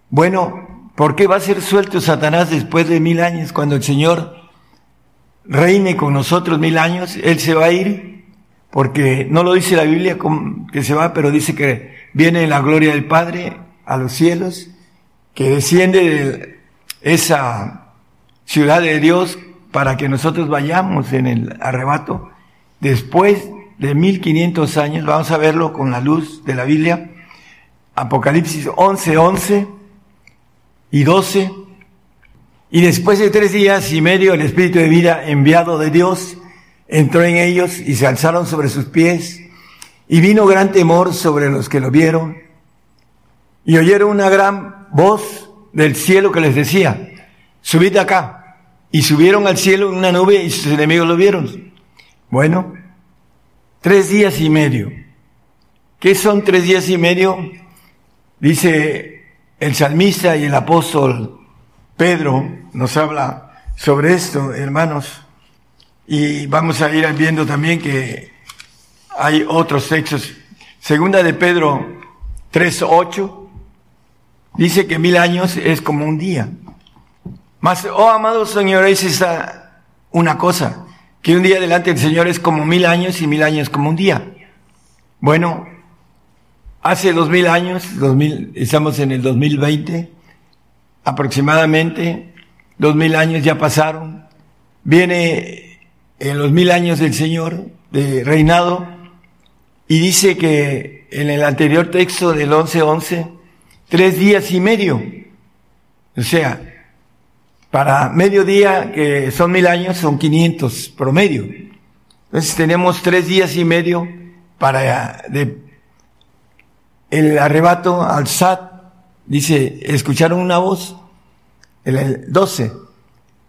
Bueno, ¿por qué va a ser suelto Satanás después de mil años cuando el Señor reine con nosotros mil años? Él se va a ir porque no lo dice la Biblia que se va, pero dice que viene en la gloria del Padre a los cielos, que desciende de esa ciudad de Dios para que nosotros vayamos en el arrebato. Después de 1500 años, vamos a verlo con la luz de la Biblia, Apocalipsis 11, 11 y 12. Y después de tres días y medio, el Espíritu de vida enviado de Dios entró en ellos y se alzaron sobre sus pies. Y vino gran temor sobre los que lo vieron y oyeron una gran voz del cielo que les decía, subid acá. Y subieron al cielo en una nube y sus enemigos lo vieron. Bueno, tres días y medio. ¿Qué son tres días y medio? Dice el salmista y el apóstol Pedro nos habla sobre esto, hermanos. Y vamos a ir viendo también que hay otros textos. Segunda de Pedro 3.8 Dice que mil años es como un día. Mas, oh amados señores, está una cosa, que un día delante del Señor es como mil años y mil años como un día. Bueno, hace dos mil años, dos mil, estamos en el 2020, aproximadamente, dos mil años ya pasaron, viene en los mil años del Señor de reinado, y dice que en el anterior texto del 11.11, tres días y medio. O sea, para medio día, que son mil años, son 500 promedio. Entonces tenemos tres días y medio para de, el arrebato al SAT. Dice, escucharon una voz, el 12,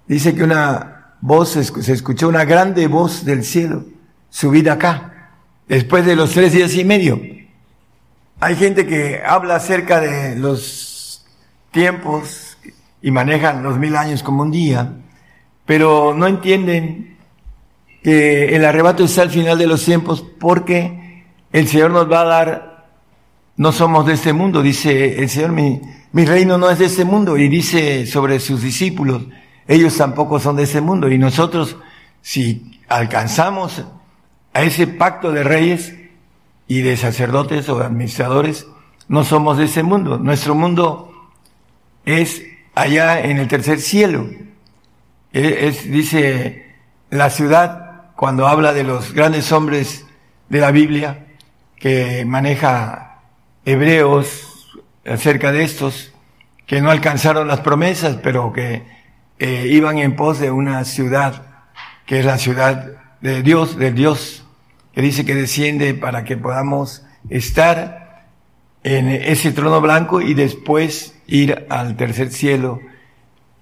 dice que una voz, se escuchó una grande voz del cielo, subida acá, después de los tres días y medio. Hay gente que habla acerca de los tiempos y manejan los mil años como un día, pero no entienden que el arrebato está al final de los tiempos porque el Señor nos va a dar, no somos de este mundo, dice el Señor, mi, mi reino no es de este mundo, y dice sobre sus discípulos, ellos tampoco son de este mundo, y nosotros, si alcanzamos a ese pacto de reyes y de sacerdotes o administradores, no somos de ese mundo. Nuestro mundo es allá en el tercer cielo. E, es, dice la ciudad, cuando habla de los grandes hombres de la Biblia, que maneja hebreos acerca de estos, que no alcanzaron las promesas, pero que eh, iban en pos de una ciudad, que es la ciudad de Dios, del Dios, que dice que desciende para que podamos estar en ese trono blanco y después ir al tercer cielo,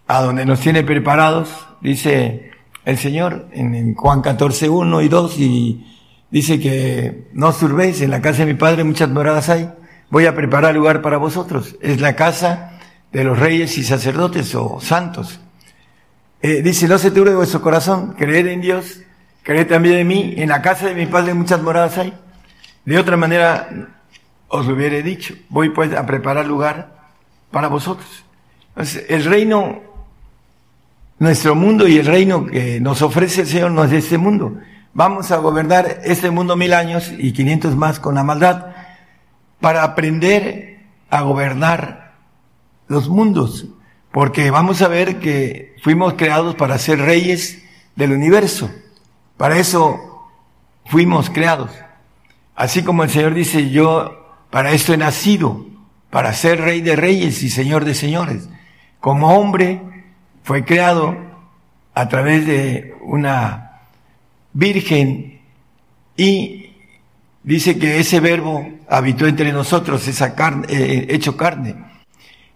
a donde nos tiene preparados, dice el Señor en Juan 14, 1 y 2, y dice que no os turbéis, en la casa de mi Padre muchas moradas hay, voy a preparar lugar para vosotros. Es la casa de los reyes y sacerdotes o santos. Eh, dice, no se turbe vuestro corazón, creed en Dios, creed también en mí, en la casa de mi Padre muchas moradas hay. De otra manera os lo hubiera dicho, voy pues a preparar lugar para vosotros. Entonces, el reino, nuestro mundo y el reino que nos ofrece el Señor no es de este mundo. Vamos a gobernar este mundo mil años y quinientos más con la maldad para aprender a gobernar los mundos porque vamos a ver que fuimos creados para ser reyes del universo. Para eso fuimos creados. Así como el Señor dice, yo para esto he nacido, para ser rey de reyes y señor de señores. Como hombre fue creado a través de una virgen y dice que ese verbo habitó entre nosotros, esa carne, eh, hecho carne.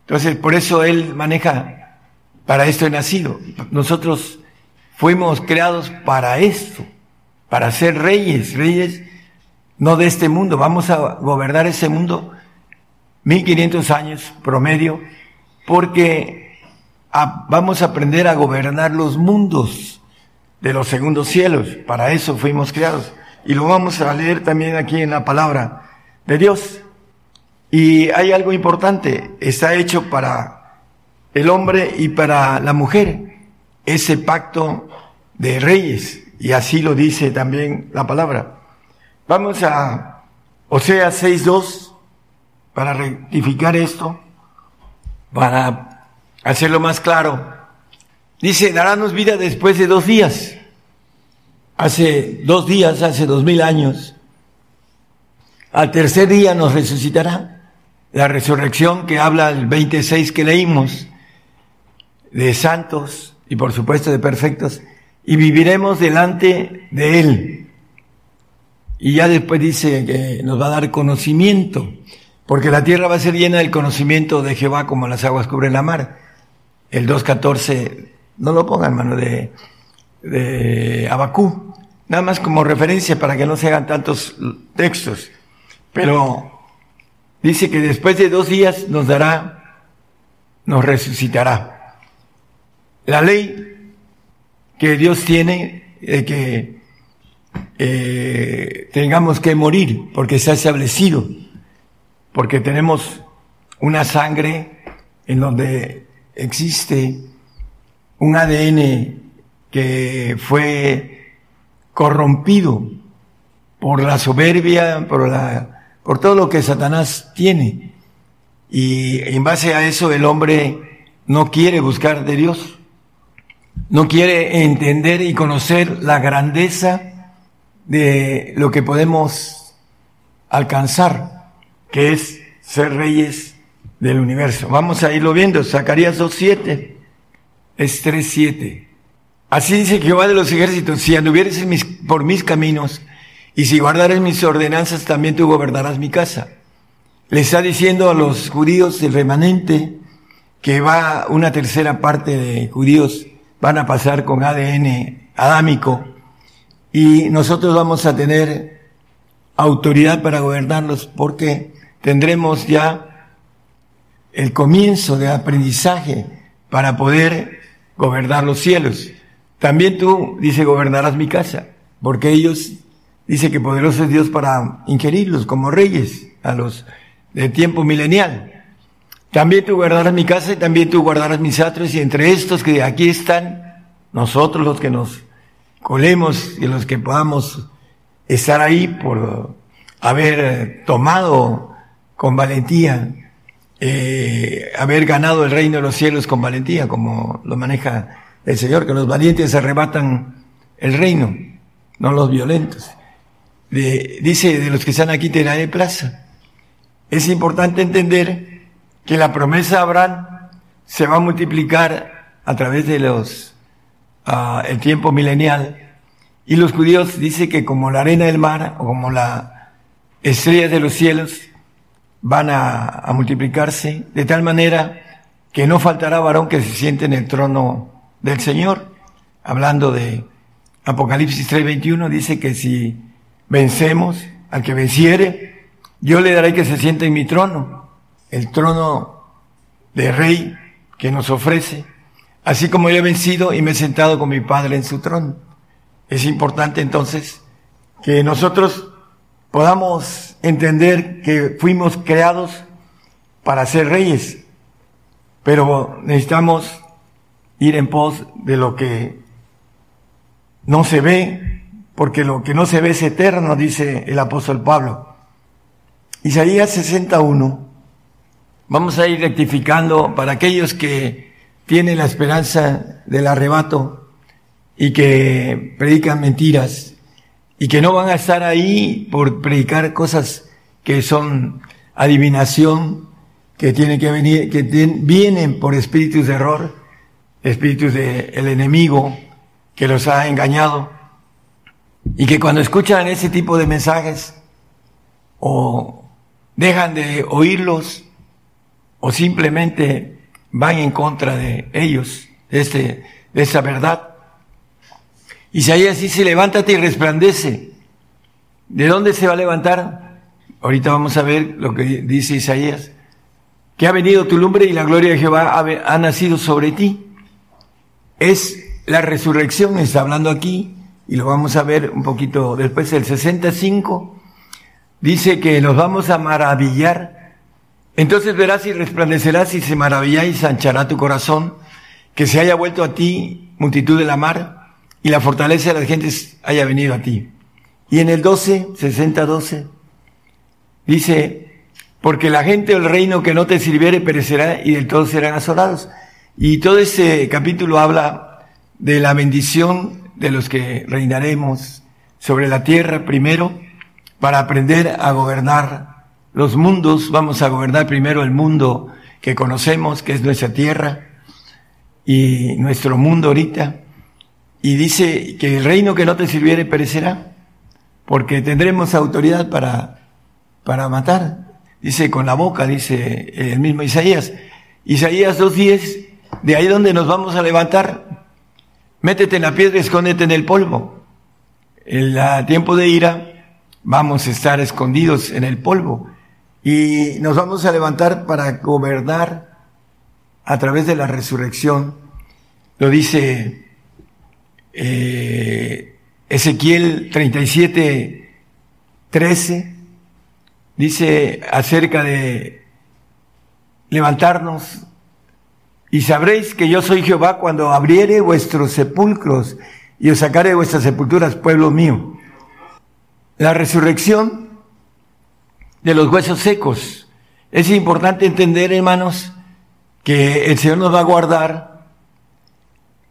Entonces, por eso Él maneja, para esto he nacido. Nosotros fuimos creados para esto, para ser reyes, reyes no de este mundo. Vamos a gobernar ese mundo 1500 años promedio, porque vamos a aprender a gobernar los mundos de los segundos cielos. Para eso fuimos creados. Y lo vamos a leer también aquí en la palabra de Dios. Y hay algo importante, está hecho para el hombre y para la mujer, ese pacto de reyes, y así lo dice también la palabra. Vamos a Oseas 6.2 para rectificar esto, para hacerlo más claro. Dice, darános vida después de dos días. Hace dos días, hace dos mil años. Al tercer día nos resucitará la resurrección que habla el 26 que leímos, de santos y por supuesto de perfectos, y viviremos delante de Él. Y ya después dice que nos va a dar conocimiento, porque la tierra va a ser llena del conocimiento de Jehová como las aguas cubren la mar. El 2.14, no lo pongan, hermano, de, de Abacú, nada más como referencia para que no se hagan tantos textos. Pero dice que después de dos días nos dará, nos resucitará. La ley que Dios tiene de que eh, tengamos que morir porque se ha establecido, porque tenemos una sangre en donde existe un ADN que fue corrompido por la soberbia, por la por todo lo que Satanás tiene. Y en base a eso el hombre no quiere buscar de Dios, no quiere entender y conocer la grandeza de lo que podemos alcanzar, que es ser reyes del universo. Vamos a irlo viendo, Zacarías 2.7, es 3.7. Así dice Jehová de los ejércitos, si anduvieres por mis caminos, y si guardares mis ordenanzas, también tú gobernarás mi casa. Le está diciendo a los judíos del remanente que va una tercera parte de judíos van a pasar con ADN adámico y nosotros vamos a tener autoridad para gobernarlos porque tendremos ya el comienzo de aprendizaje para poder gobernar los cielos. También tú, dice, gobernarás mi casa, porque ellos, dice que poderoso es Dios para ingerirlos como reyes a los de tiempo milenial. También tú guardarás mi casa y también tú guardarás mis atros y entre estos que aquí están, nosotros los que nos colemos y los que podamos estar ahí por haber tomado con valentía, eh, haber ganado el reino de los cielos con valentía, como lo maneja el Señor, que los valientes arrebatan el reino, no los violentos. dice, de los que están aquí te daré plaza. Es importante entender que la promesa de Abraham se va a multiplicar a través de los, uh, el tiempo milenial. Y los judíos dice que como la arena del mar o como la estrella de los cielos van a, a multiplicarse de tal manera que no faltará varón que se siente en el trono del Señor. Hablando de Apocalipsis 3:21 dice que si vencemos al que venciere, yo le daré que se siente en mi trono, el trono de rey que nos ofrece, así como yo he vencido y me he sentado con mi Padre en su trono. Es importante entonces que nosotros podamos entender que fuimos creados para ser reyes, pero necesitamos ir en pos de lo que no se ve, porque lo que no se ve es eterno, dice el apóstol Pablo. Isaías 61 Vamos a ir rectificando para aquellos que tienen la esperanza del arrebato y que predican mentiras y que no van a estar ahí por predicar cosas que son adivinación, que tienen que venir, que vienen por espíritus de error, espíritus del enemigo que los ha engañado y que cuando escuchan ese tipo de mensajes o dejan de oírlos o simplemente van en contra de ellos, de, este, de esa verdad. Isaías dice, levántate y resplandece. ¿De dónde se va a levantar? Ahorita vamos a ver lo que dice Isaías. Que ha venido tu lumbre y la gloria de Jehová ha, nacido sobre ti. Es la resurrección, está hablando aquí, y lo vamos a ver un poquito después, el 65, dice que nos vamos a maravillar entonces verás y resplandecerás y se maravillará y sanchará tu corazón, que se haya vuelto a ti multitud de la mar y la fortaleza de las gentes haya venido a ti. Y en el 12, 60, 12, dice, porque la gente del reino que no te sirviere perecerá y del todo serán asolados. Y todo ese capítulo habla de la bendición de los que reinaremos sobre la tierra primero para aprender a gobernar los mundos, vamos a gobernar primero el mundo que conocemos, que es nuestra tierra y nuestro mundo ahorita. Y dice que el reino que no te sirviere perecerá, porque tendremos autoridad para, para matar. Dice con la boca, dice el mismo Isaías. Isaías 2.10, de ahí donde nos vamos a levantar, métete en la piedra y escóndete en el polvo. En el tiempo de ira vamos a estar escondidos en el polvo y nos vamos a levantar para gobernar a través de la resurrección. Lo dice eh, Ezequiel 37, 13. Dice acerca de levantarnos y sabréis que yo soy Jehová cuando abriere vuestros sepulcros y os sacaré de vuestras sepulturas, pueblo mío. La resurrección de los huesos secos. Es importante entender, hermanos, que el Señor nos va a guardar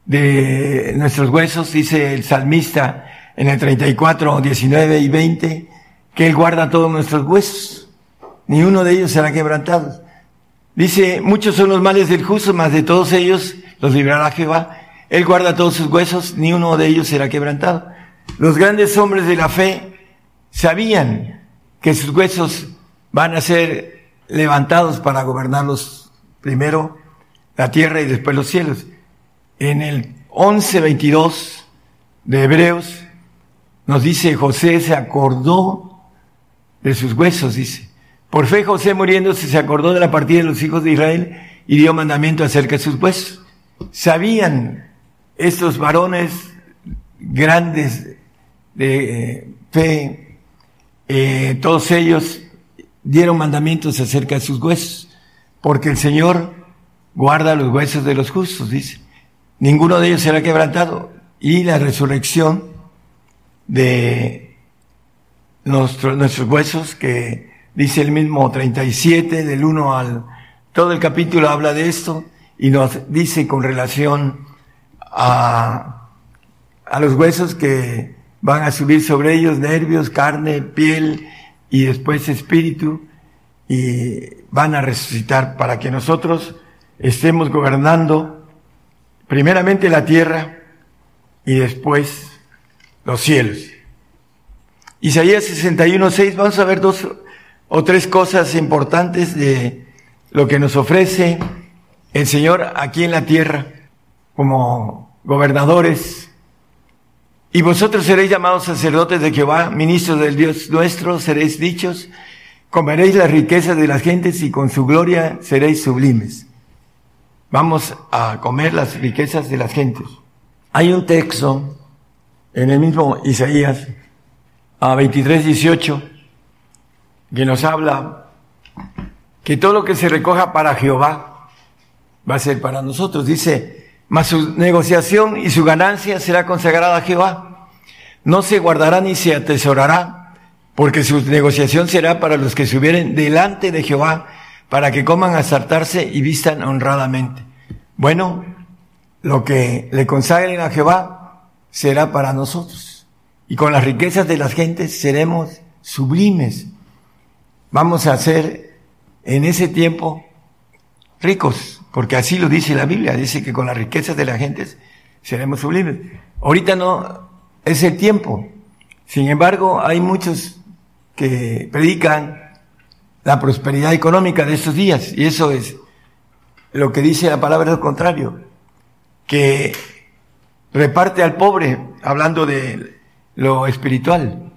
de nuestros huesos, dice el salmista en el 34, 19 y 20, que Él guarda todos nuestros huesos. Ni uno de ellos será quebrantado. Dice, muchos son los males del justo, mas de todos ellos los librará Jehová. Él guarda todos sus huesos, ni uno de ellos será quebrantado. Los grandes hombres de la fe sabían que sus huesos van a ser levantados para gobernarlos primero la tierra y después los cielos. En el 11.22 de Hebreos nos dice José se acordó de sus huesos, dice. Por fe José muriéndose se acordó de la partida de los hijos de Israel y dio mandamiento acerca de sus huesos. sabían estos varones grandes de eh, fe, eh, todos ellos dieron mandamientos acerca de sus huesos, porque el Señor guarda los huesos de los justos, dice. Ninguno de ellos será quebrantado. Y la resurrección de nuestros huesos, que dice el mismo 37, del 1 al... Todo el capítulo habla de esto y nos dice con relación a, a los huesos que van a subir sobre ellos nervios, carne, piel y después espíritu y van a resucitar para que nosotros estemos gobernando primeramente la tierra y después los cielos. Isaías 61.6, vamos a ver dos o tres cosas importantes de lo que nos ofrece el Señor aquí en la tierra como gobernadores. Y vosotros seréis llamados sacerdotes de Jehová, ministros del Dios nuestro, seréis dichos, comeréis las riquezas de las gentes y con su gloria seréis sublimes. Vamos a comer las riquezas de las gentes. Hay un texto en el mismo Isaías, a 23, 18, que nos habla que todo lo que se recoja para Jehová va a ser para nosotros. Dice, mas su negociación y su ganancia será consagrada a Jehová. No se guardará ni se atesorará, porque su negociación será para los que subieren delante de Jehová, para que coman a sartarse y vistan honradamente. Bueno, lo que le consagren a Jehová será para nosotros. Y con las riquezas de las gentes seremos sublimes. Vamos a ser en ese tiempo ricos, porque así lo dice la Biblia, dice que con las riquezas de las gentes seremos sublimes. Ahorita no es el tiempo. Sin embargo, hay muchos que predican la prosperidad económica de estos días, y eso es lo que dice la palabra lo contrario, que reparte al pobre, hablando de lo espiritual,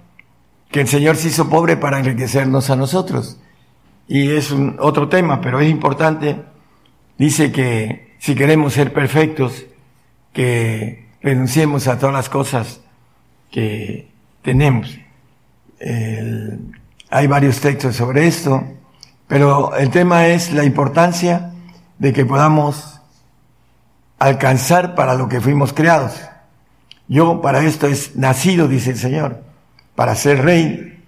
que el Señor se hizo pobre para enriquecernos a nosotros. Y es otro tema, pero es importante. Dice que si queremos ser perfectos, que renunciemos a todas las cosas que tenemos. hay varios textos sobre esto, pero el tema es la importancia de que podamos alcanzar para lo que fuimos creados. Yo para esto es nacido, dice el Señor, para ser rey.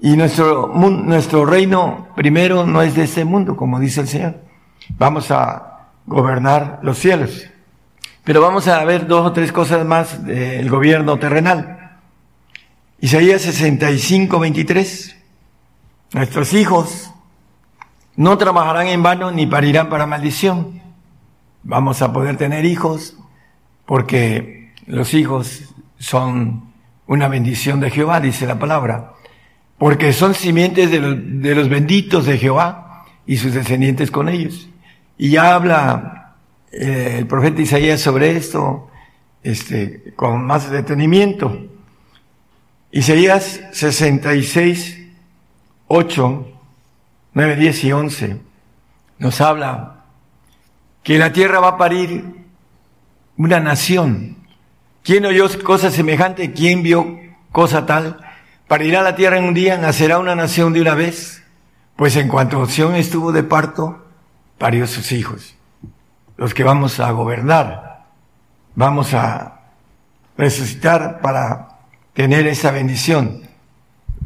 Y nuestro, nuestro reino primero no es de este mundo, como dice el Señor. Vamos a gobernar los cielos. Pero vamos a ver dos o tres cosas más del gobierno terrenal. Isaías 65, 23. Nuestros hijos no trabajarán en vano ni parirán para maldición. Vamos a poder tener hijos porque los hijos son una bendición de Jehová, dice la palabra. Porque son simientes de los, benditos de Jehová y sus descendientes con ellos. Y habla eh, el profeta Isaías sobre esto este, con más detenimiento. Isaías 66, 8 9, 10 y 11 nos habla que la tierra va a parir una nación. ¿Quién oyó cosa semejante? ¿Quién vio cosa tal? Parirá la tierra en un día, nacerá una nación de una vez. Pues en cuanto opción estuvo de parto, parió sus hijos. Los que vamos a gobernar, vamos a resucitar para tener esa bendición.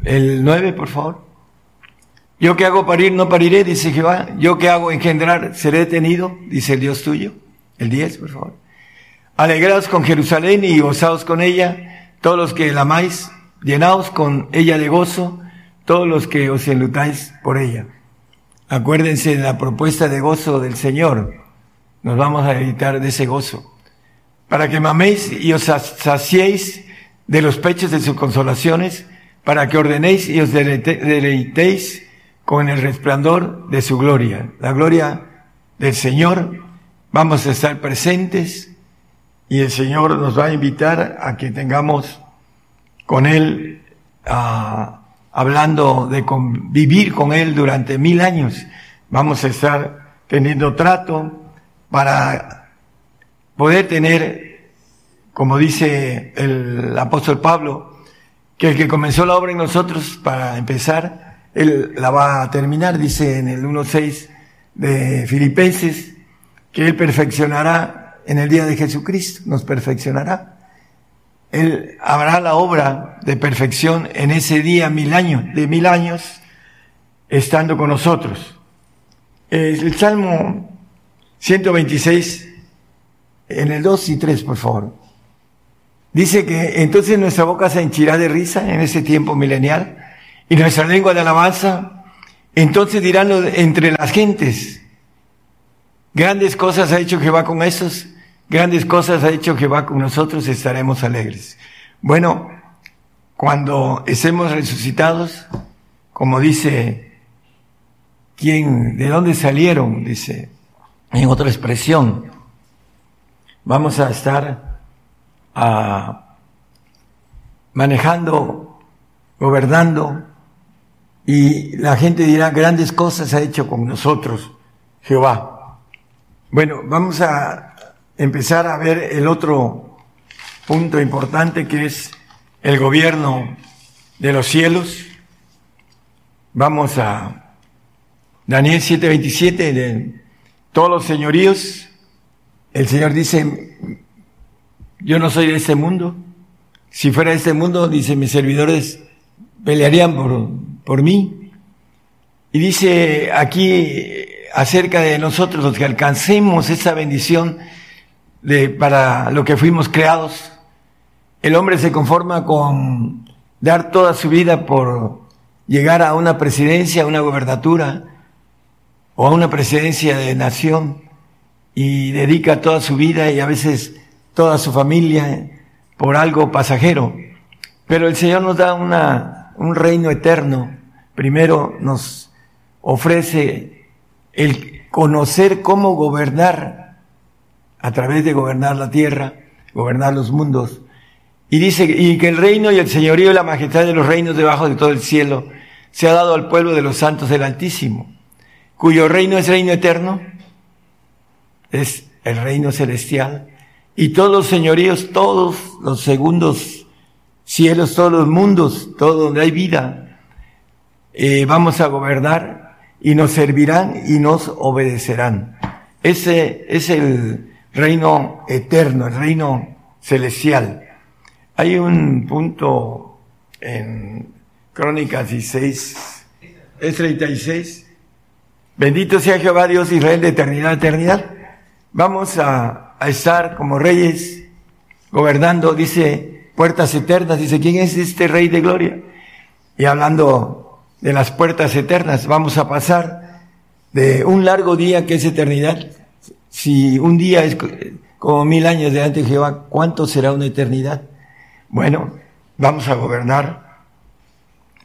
El 9, por favor. Yo que hago parir, no pariré, dice Jehová. Yo que hago engendrar, seré detenido, dice el Dios tuyo. El 10, por favor. Alegraos con Jerusalén y gozaos con ella, todos los que la amáis, llenaos con ella de gozo, todos los que os enlutáis por ella. Acuérdense de la propuesta de gozo del Señor. Nos vamos a editar de ese gozo. Para que maméis y os saciéis de los pechos de sus consolaciones, para que ordenéis y os deleitéis con el resplandor de su gloria. La gloria del Señor, vamos a estar presentes y el Señor nos va a invitar a que tengamos con Él, ah, hablando de vivir con Él durante mil años. Vamos a estar teniendo trato para poder tener, como dice el apóstol Pablo, que el que comenzó la obra en nosotros para empezar, él la va a terminar, dice en el 1.6 de Filipenses, que él perfeccionará en el día de Jesucristo, nos perfeccionará. Él habrá la obra de perfección en ese día mil años, de mil años, estando con nosotros. El Salmo 126, en el 2 y 3, por favor. Dice que entonces nuestra boca se henchirá de risa en ese tiempo milenial y nuestra lengua de alabanza. Entonces dirán entre las gentes, grandes cosas ha hecho Jehová con esos Grandes cosas ha hecho Jehová con nosotros, estaremos alegres. Bueno, cuando estemos resucitados, como dice, ¿quién, de dónde salieron? Dice, en otra expresión, vamos a estar ah, manejando, gobernando, y la gente dirá, grandes cosas ha hecho con nosotros Jehová. Bueno, vamos a empezar a ver el otro punto importante que es el gobierno de los cielos. Vamos a Daniel 7:27, de todos los señoríos. El Señor dice, yo no soy de este mundo. Si fuera de este mundo, dice, mis servidores pelearían por, por mí. Y dice aquí acerca de nosotros, los que alcancemos esa bendición, de, para lo que fuimos creados. El hombre se conforma con dar toda su vida por llegar a una presidencia, a una gobernatura o a una presidencia de nación y dedica toda su vida y a veces toda su familia por algo pasajero. Pero el Señor nos da una, un reino eterno. Primero nos ofrece el conocer cómo gobernar a través de gobernar la tierra, gobernar los mundos. Y dice, y que el reino y el señorío y la majestad de los reinos debajo de todo el cielo se ha dado al pueblo de los santos del Altísimo, cuyo reino es reino eterno, es el reino celestial, y todos los señoríos, todos los segundos cielos, todos los mundos, todo donde hay vida, eh, vamos a gobernar y nos servirán y nos obedecerán. Ese es el, reino eterno, el reino celestial. Hay un punto en Crónicas 16, es 36. Bendito sea Jehová Dios Israel de eternidad a eternidad. Vamos a, a estar como reyes gobernando, dice, puertas eternas. Dice, ¿quién es este rey de gloria? Y hablando de las puertas eternas, vamos a pasar de un largo día que es eternidad si un día es como mil años delante de Jehová, ¿cuánto será una eternidad? Bueno, vamos a gobernar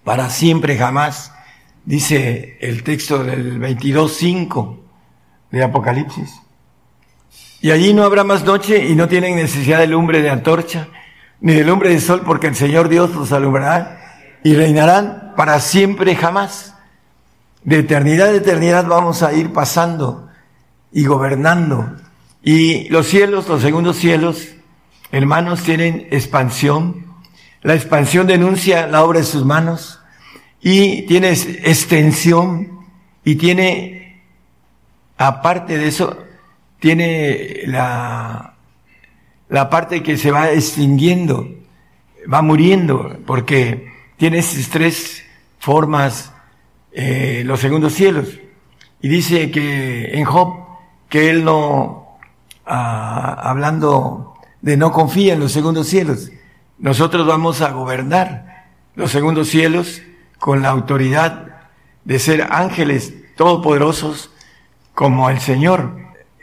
para siempre jamás, dice el texto del 22.5 de Apocalipsis. Y allí no habrá más noche y no tienen necesidad de lumbre de antorcha, ni de lumbre de sol, porque el Señor Dios los alumbrará y reinarán para siempre jamás. De eternidad a eternidad vamos a ir pasando y gobernando. Y los cielos, los segundos cielos, hermanos, tienen expansión. La expansión denuncia la obra de sus manos y tiene extensión y tiene, aparte de eso, tiene la, la parte que se va extinguiendo, va muriendo, porque tiene esas tres formas, eh, los segundos cielos. Y dice que en Job que él no, ah, hablando de no confía en los segundos cielos, nosotros vamos a gobernar los segundos cielos con la autoridad de ser ángeles todopoderosos como el Señor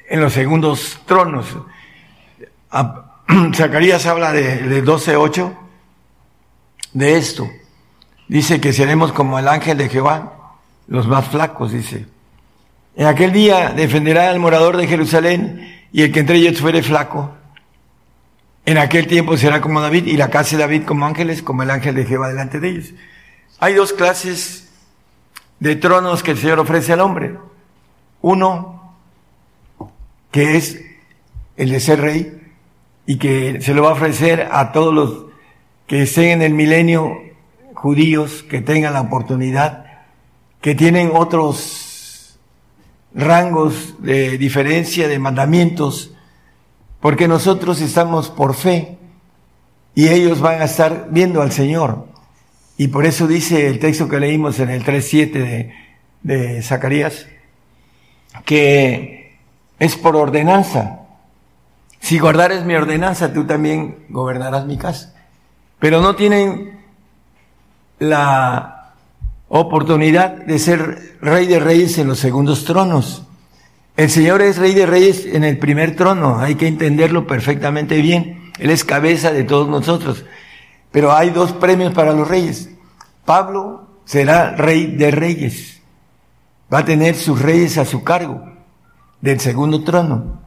en los segundos tronos. Ah, Zacarías habla de, de 12.8 de esto. Dice que seremos como el ángel de Jehová, los más flacos, dice. En aquel día defenderá al morador de Jerusalén y el que entre ellos fuere flaco. En aquel tiempo será como David y la casa de David como ángeles, como el ángel de Jehová delante de ellos. Hay dos clases de tronos que el Señor ofrece al hombre. Uno que es el de ser rey, y que se lo va a ofrecer a todos los que estén en el milenio judíos, que tengan la oportunidad, que tienen otros rangos de diferencia de mandamientos, porque nosotros estamos por fe y ellos van a estar viendo al Señor. Y por eso dice el texto que leímos en el 3.7 de, de Zacarías, que es por ordenanza. Si guardares mi ordenanza, tú también gobernarás mi casa. Pero no tienen la oportunidad de ser rey de reyes en los segundos tronos. El Señor es rey de reyes en el primer trono, hay que entenderlo perfectamente bien. Él es cabeza de todos nosotros. Pero hay dos premios para los reyes. Pablo será rey de reyes. Va a tener sus reyes a su cargo del segundo trono.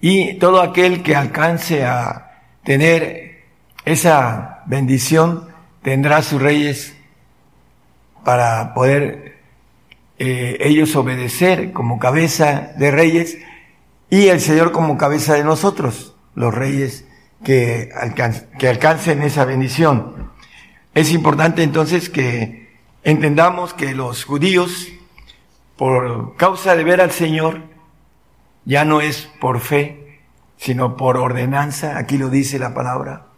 Y todo aquel que alcance a tener esa bendición tendrá sus reyes para poder eh, ellos obedecer como cabeza de reyes y el Señor como cabeza de nosotros, los reyes que, que alcancen esa bendición. Es importante entonces que entendamos que los judíos, por causa de ver al Señor, ya no es por fe, sino por ordenanza, aquí lo dice la palabra.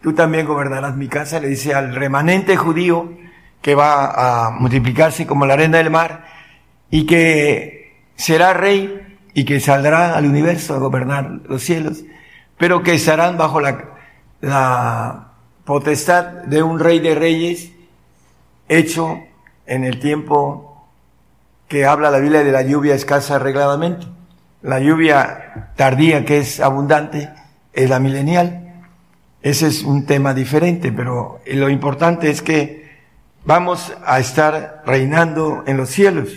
Tú también gobernarás mi casa, le dice al remanente judío que va a multiplicarse como la arena del mar y que será rey y que saldrá al universo a gobernar los cielos, pero que estarán bajo la, la potestad de un rey de reyes hecho en el tiempo que habla la Biblia de la lluvia escasa arregladamente. La lluvia tardía que es abundante es la milenial. Ese es un tema diferente, pero lo importante es que vamos a estar reinando en los cielos.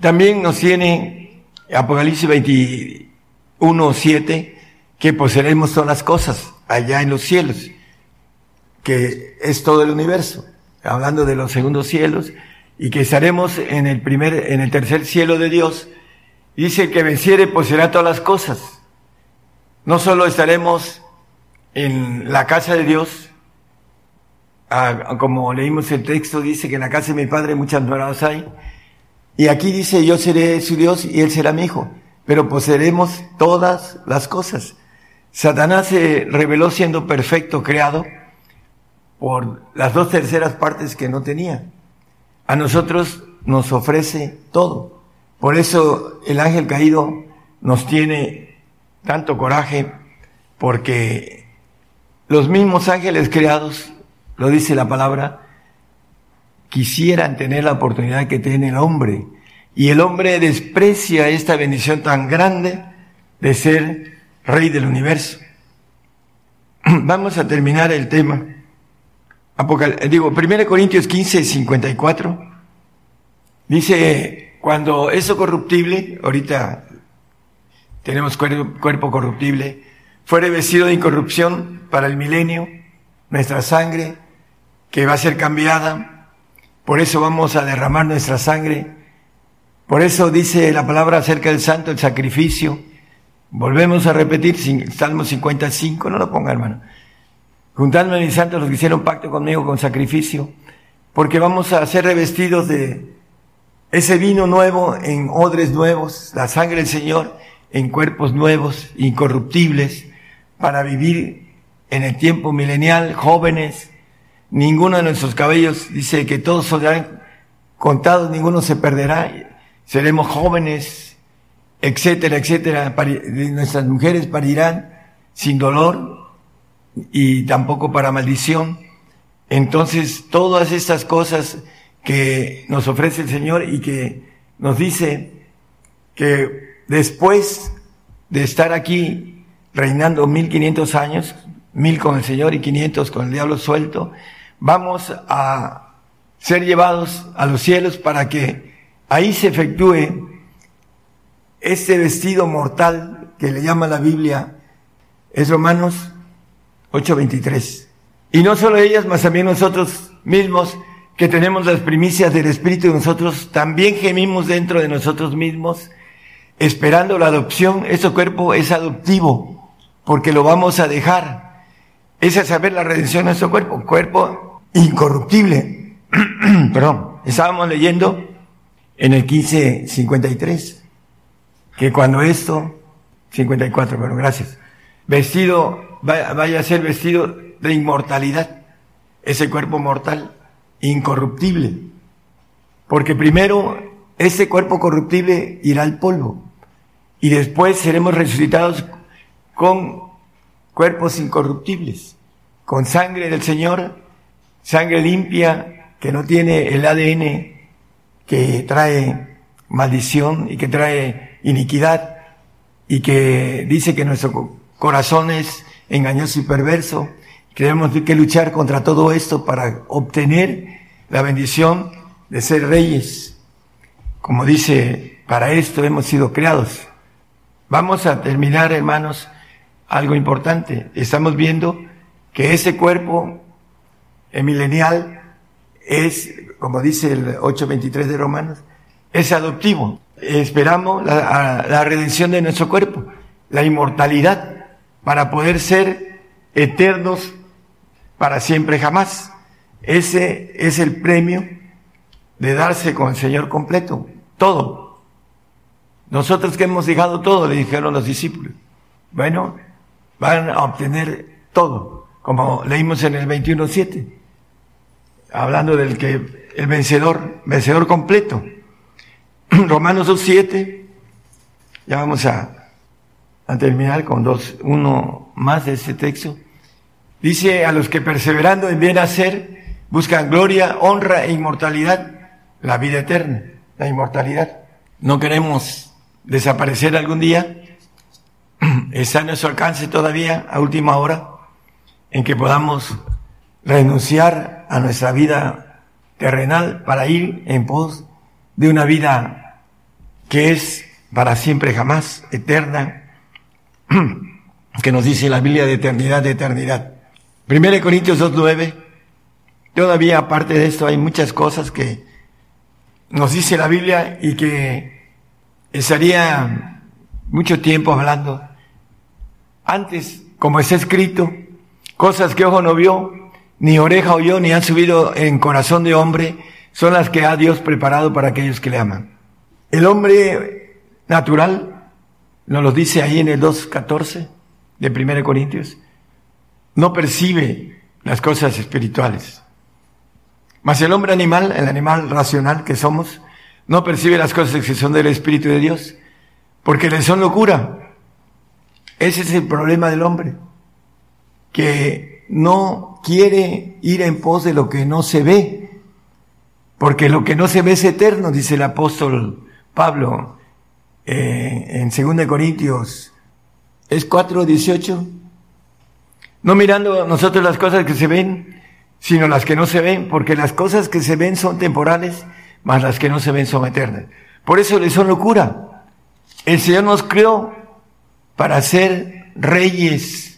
También nos tiene Apocalipsis 21, 7, que poseeremos todas las cosas allá en los cielos, que es todo el universo, hablando de los segundos cielos, y que estaremos en el primer, en el tercer cielo de Dios, Dice que venciere poseerá todas las cosas. No solo estaremos en la casa de Dios, ah, como leímos el texto, dice que en la casa de mi padre muchas moradas hay. Y aquí dice, yo seré su Dios y él será mi hijo. Pero poseeremos todas las cosas. Satanás se reveló siendo perfecto, creado, por las dos terceras partes que no tenía. A nosotros nos ofrece todo. Por eso el ángel caído nos tiene tanto coraje, porque los mismos ángeles creados, lo dice la palabra, quisieran tener la oportunidad que tiene el hombre. Y el hombre desprecia esta bendición tan grande de ser rey del universo. Vamos a terminar el tema. digo, 1 Corintios 15, 54. Dice cuando eso corruptible, ahorita tenemos cuerpo, corruptible, fuere vestido de incorrupción para el milenio, nuestra sangre, que va a ser cambiada, por eso vamos a derramar nuestra sangre, por eso dice la palabra acerca del santo, el sacrificio, volvemos a repetir, Salmo 55, no lo ponga hermano, juntadme mis santos los que hicieron pacto conmigo con sacrificio, porque vamos a ser revestidos de ese vino nuevo en odres nuevos, la sangre del Señor en cuerpos nuevos, incorruptibles, para vivir en el tiempo milenial, jóvenes. Ninguno de nuestros cabellos dice que todos serán contados, ninguno se perderá. Seremos jóvenes, etcétera, etcétera. Nuestras mujeres parirán sin dolor y tampoco para maldición. Entonces, todas estas cosas que nos ofrece el Señor y que nos dice que después de estar aquí reinando 1500 años, mil con el Señor y 500 con el diablo suelto, vamos a ser llevados a los cielos para que ahí se efectúe este vestido mortal que le llama la Biblia, es Romanos 8:23. Y no solo ellas, mas también nosotros mismos que tenemos las primicias del Espíritu y nosotros también gemimos dentro de nosotros mismos, esperando la adopción, ese cuerpo es adoptivo, porque lo vamos a dejar. Esa es saber la redención de nuestro cuerpo, cuerpo incorruptible. Perdón, estábamos leyendo en el 1553, que cuando esto, 54, pero gracias, vestido, vaya a ser vestido de inmortalidad, ese cuerpo mortal, incorruptible. Porque primero ese cuerpo corruptible irá al polvo y después seremos resucitados con cuerpos incorruptibles, con sangre del Señor, sangre limpia que no tiene el ADN que trae maldición y que trae iniquidad y que dice que nuestro corazón es engañoso y perverso. Tenemos que luchar contra todo esto para obtener la bendición de ser reyes. Como dice, para esto hemos sido creados. Vamos a terminar, hermanos, algo importante. Estamos viendo que ese cuerpo milenial es, como dice el 8.23 de Romanos, es adoptivo. Esperamos la, la redención de nuestro cuerpo, la inmortalidad, para poder ser eternos para siempre jamás. Ese es el premio de darse con el Señor completo, todo. Nosotros que hemos dejado todo, le dijeron los discípulos. Bueno, van a obtener todo, como leímos en el 21.7, hablando del que el vencedor, vencedor completo. Romanos 2.7, ya vamos a, a terminar con dos, uno más de este texto. Dice a los que perseverando en bien hacer, buscan gloria, honra e inmortalidad, la vida eterna, la inmortalidad. No queremos desaparecer algún día. Está en nuestro alcance todavía, a última hora, en que podamos renunciar a nuestra vida terrenal para ir en pos de una vida que es para siempre jamás, eterna, que nos dice la Biblia de eternidad, de eternidad. Primero Corintios 2.9, todavía aparte de esto hay muchas cosas que nos dice la Biblia y que estaría mucho tiempo hablando. Antes, como está escrito, cosas que ojo no vio, ni oreja oyó, ni han subido en corazón de hombre, son las que ha Dios preparado para aquellos que le aman. El hombre natural, nos lo dice ahí en el 2.14 de 1 Corintios, no percibe las cosas espirituales. Mas el hombre animal, el animal racional que somos, no percibe las cosas que son del Espíritu de Dios, porque le son locura. Ese es el problema del hombre, que no quiere ir en pos de lo que no se ve, porque lo que no se ve es eterno, dice el apóstol Pablo eh, en 2 Corintios, es 4.18. No mirando nosotros las cosas que se ven, sino las que no se ven, porque las cosas que se ven son temporales, mas las que no se ven son eternas. Por eso les son locura. El Señor nos creó para ser reyes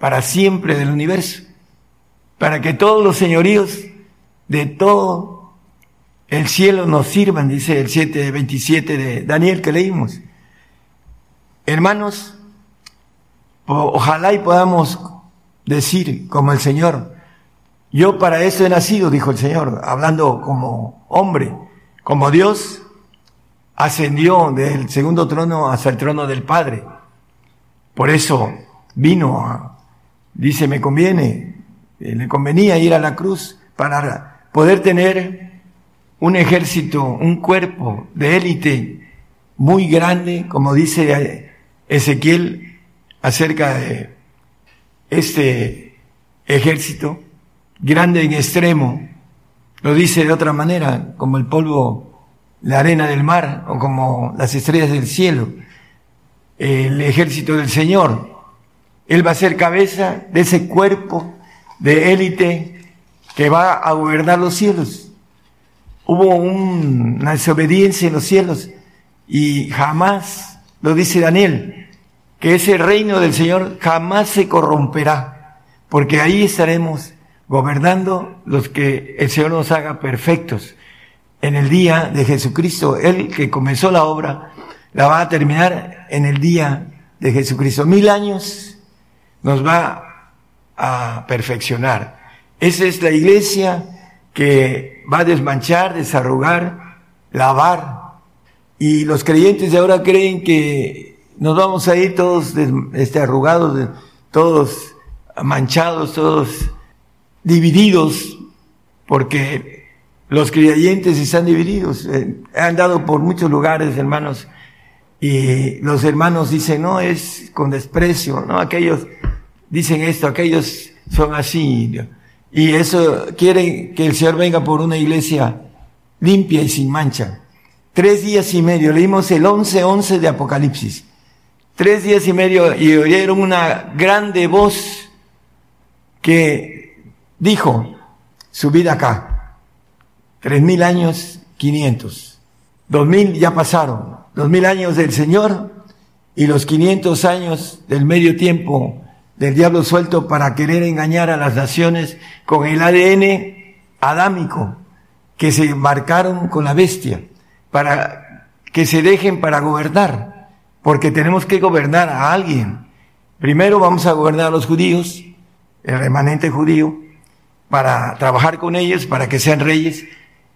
para siempre del universo, para que todos los señoríos de todo el cielo nos sirvan, dice el 727 de Daniel que leímos. Hermanos, ojalá y podamos decir como el Señor, yo para eso he nacido, dijo el Señor, hablando como hombre, como Dios ascendió del segundo trono hasta el trono del Padre. Por eso vino, dice, me conviene, eh, le convenía ir a la cruz para poder tener un ejército, un cuerpo de élite muy grande, como dice Ezequiel acerca de este ejército grande en extremo, lo dice de otra manera, como el polvo, la arena del mar o como las estrellas del cielo, el ejército del Señor. Él va a ser cabeza de ese cuerpo de élite que va a gobernar los cielos. Hubo una desobediencia en los cielos y jamás, lo dice Daniel, que ese reino del Señor jamás se corromperá, porque ahí estaremos gobernando los que el Señor nos haga perfectos en el día de Jesucristo. Él que comenzó la obra la va a terminar en el día de Jesucristo. Mil años nos va a perfeccionar. Esa es la iglesia que va a desmanchar, desarrugar, lavar. Y los creyentes de ahora creen que nos vamos a ir todos este, arrugados, todos manchados, todos divididos, porque los creyentes están divididos. Eh, han andado por muchos lugares, hermanos, y los hermanos dicen, no, es con desprecio, no, aquellos dicen esto, aquellos son así. Y eso quieren que el Señor venga por una iglesia limpia y sin mancha. Tres días y medio, leímos el 11-11 de Apocalipsis. Tres días y medio y oyeron una grande voz que dijo, subid acá. Tres mil años, quinientos. Dos mil ya pasaron. Dos mil años del Señor y los quinientos años del medio tiempo del diablo suelto para querer engañar a las naciones con el ADN adámico que se embarcaron con la bestia para que se dejen para gobernar, porque tenemos que gobernar a alguien. Primero vamos a gobernar a los judíos, el remanente judío, para trabajar con ellos, para que sean reyes,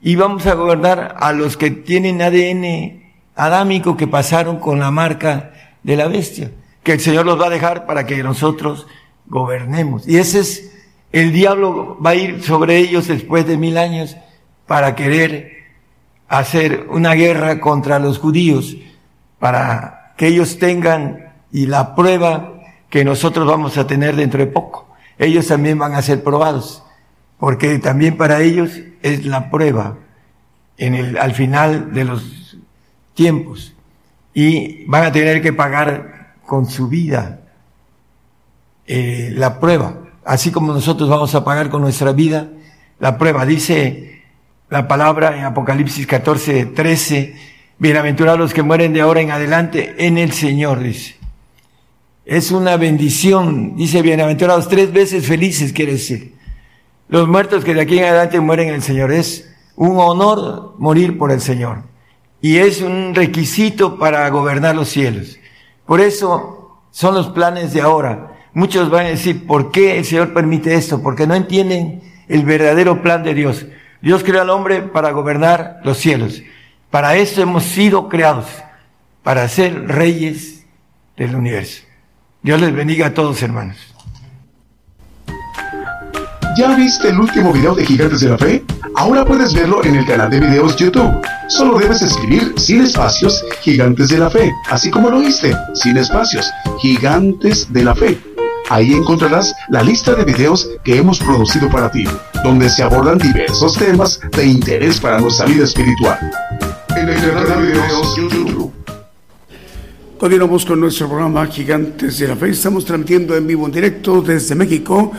y vamos a gobernar a los que tienen ADN adámico que pasaron con la marca de la bestia que el Señor los va a dejar para que nosotros gobernemos. Y ese es, el diablo va a ir sobre ellos después de mil años para querer hacer una guerra contra los judíos, para que ellos tengan y la prueba que nosotros vamos a tener dentro de poco. Ellos también van a ser probados, porque también para ellos es la prueba en el, al final de los tiempos. Y van a tener que pagar con su vida eh, la prueba, así como nosotros vamos a pagar con nuestra vida la prueba. Dice la palabra en Apocalipsis 14, 13, bienaventurados los que mueren de ahora en adelante en el Señor, dice. Es una bendición, dice bienaventurados tres veces felices, quiere decir. Los muertos que de aquí en adelante mueren en el Señor. Es un honor morir por el Señor. Y es un requisito para gobernar los cielos. Por eso son los planes de ahora. Muchos van a decir, ¿por qué el Señor permite esto? Porque no entienden el verdadero plan de Dios. Dios creó al hombre para gobernar los cielos. Para eso hemos sido creados, para ser reyes del universo. Dios les bendiga a todos, hermanos. ¿Ya viste el último video de Gigantes de la Fe? Ahora puedes verlo en el canal de videos YouTube. Solo debes escribir sin espacios Gigantes de la Fe, así como lo oíste, sin espacios, Gigantes de la Fe. Ahí encontrarás la lista de videos que hemos producido para ti, donde se abordan diversos temas de interés para nuestra vida espiritual. En el canal de videos YouTube. Continuamos con nuestro programa Gigantes de la Fe. Estamos transmitiendo en vivo en directo desde México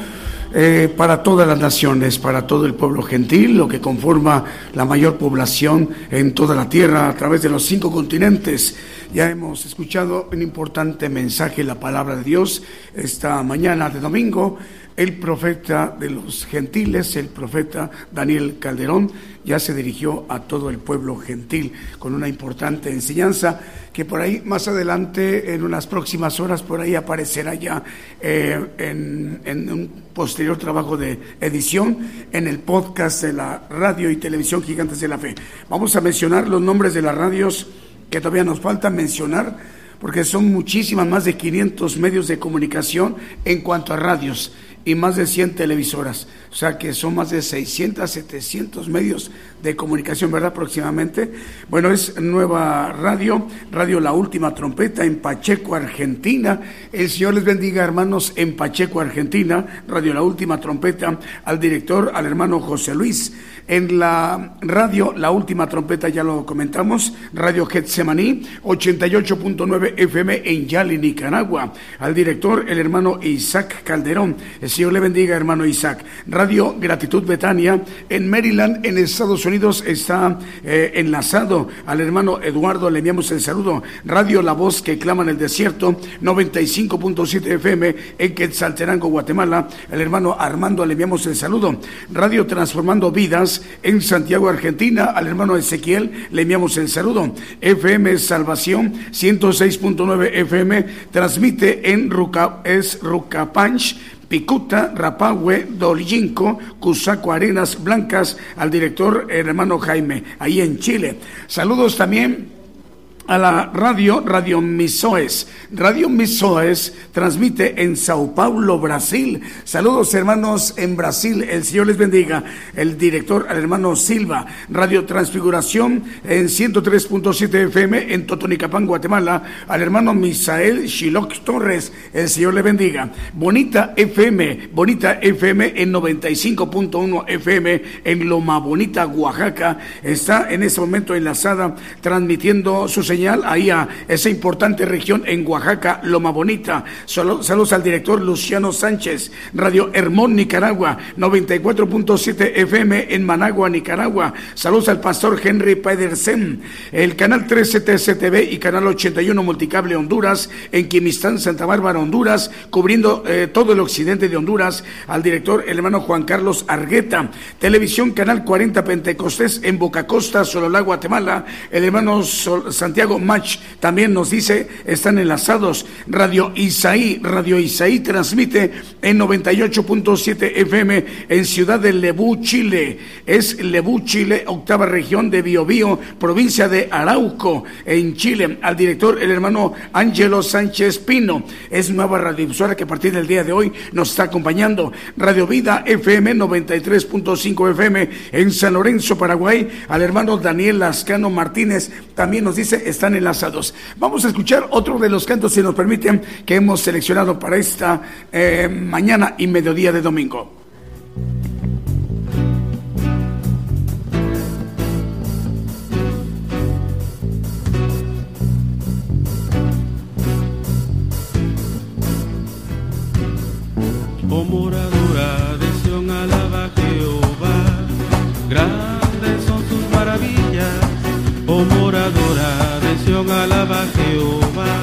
eh, para todas las naciones, para todo el pueblo gentil, lo que conforma la mayor población en toda la tierra a través de los cinco continentes. Ya hemos escuchado un importante mensaje, la palabra de Dios, esta mañana de domingo el profeta de los gentiles, el profeta Daniel Calderón, ya se dirigió a todo el pueblo gentil con una importante enseñanza que por ahí más adelante, en unas próximas horas, por ahí aparecerá ya eh, en, en, un posterior trabajo de edición en el podcast de la radio y televisión Gigantes de la Fe. Vamos a mencionar los nombres de las radios que todavía nos falta mencionar porque son muchísimas, más de 500 medios de comunicación en cuanto a radios y más de 100 televisoras. O sea que son más de 600, 700 medios de comunicación, ¿verdad? Aproximadamente. Bueno, es nueva radio, Radio La Última Trompeta en Pacheco, Argentina. El Señor les bendiga, hermanos, en Pacheco, Argentina. Radio La Última Trompeta, al director, al hermano José Luis. En la radio, la última trompeta ya lo comentamos, Radio Getsemaní, 88.9 FM en Yali, Nicaragua. Al director, el hermano Isaac Calderón. El Señor le bendiga, hermano Isaac. Radio Gratitud Betania en Maryland, en Estados Unidos, está eh, enlazado al hermano Eduardo, le enviamos el saludo. Radio La Voz que clama en el desierto, 95.7 FM en Quetzaltenango, Guatemala, el hermano Armando, le enviamos el saludo. Radio Transformando Vidas en Santiago, Argentina, al hermano Ezequiel, le enviamos el saludo. FM Salvación, 106.9 FM, transmite en Ruca, es Rucapanch, Picuta, Rapahue, Dolinco, Cusaco, Arenas Blancas, al director hermano Jaime, ahí en Chile. Saludos también a la radio, Radio Misoes. Radio Misoes transmite en Sao Paulo, Brasil. Saludos hermanos en Brasil, el Señor les bendiga. El director, al hermano Silva. Radio Transfiguración en 103.7 FM en Totonicapán, Guatemala. Al hermano Misael Shiloc Torres, el Señor le bendiga. Bonita FM, Bonita FM en 95.1 FM en Loma Bonita, Oaxaca. Está en este momento enlazada transmitiendo sus señal ahí a esa importante región en Oaxaca, Loma Bonita. Saludos al director Luciano Sánchez, Radio Hermón, Nicaragua, 94.7 FM en Managua, Nicaragua. Saludos al pastor Henry Pedersen, el canal 13 TCTV y canal 81 Multicable Honduras, en Quimistán, Santa Bárbara, Honduras, cubriendo eh, todo el occidente de Honduras, al director el hermano Juan Carlos Argueta. Televisión, canal 40 Pentecostés en Boca Costa, Sololá, Guatemala, el hermano Santiago Match también nos dice, están enlazados. Radio Isaí, Radio Isaí transmite en 98.7 FM en Ciudad de Lebú, Chile. Es Lebú, Chile, octava región de Biobío, provincia de Arauco, en Chile. Al director, el hermano Ángelo Sánchez Pino. Es nueva radiodifusora que a partir del día de hoy nos está acompañando. Radio Vida FM 93.5 FM en San Lorenzo, Paraguay. Al hermano Daniel Lascano Martínez también nos dice, están enlazados. Vamos a escuchar otro de los cantos, si nos permiten, que hemos seleccionado para esta eh, mañana y mediodía de domingo. Alaba a Jehová,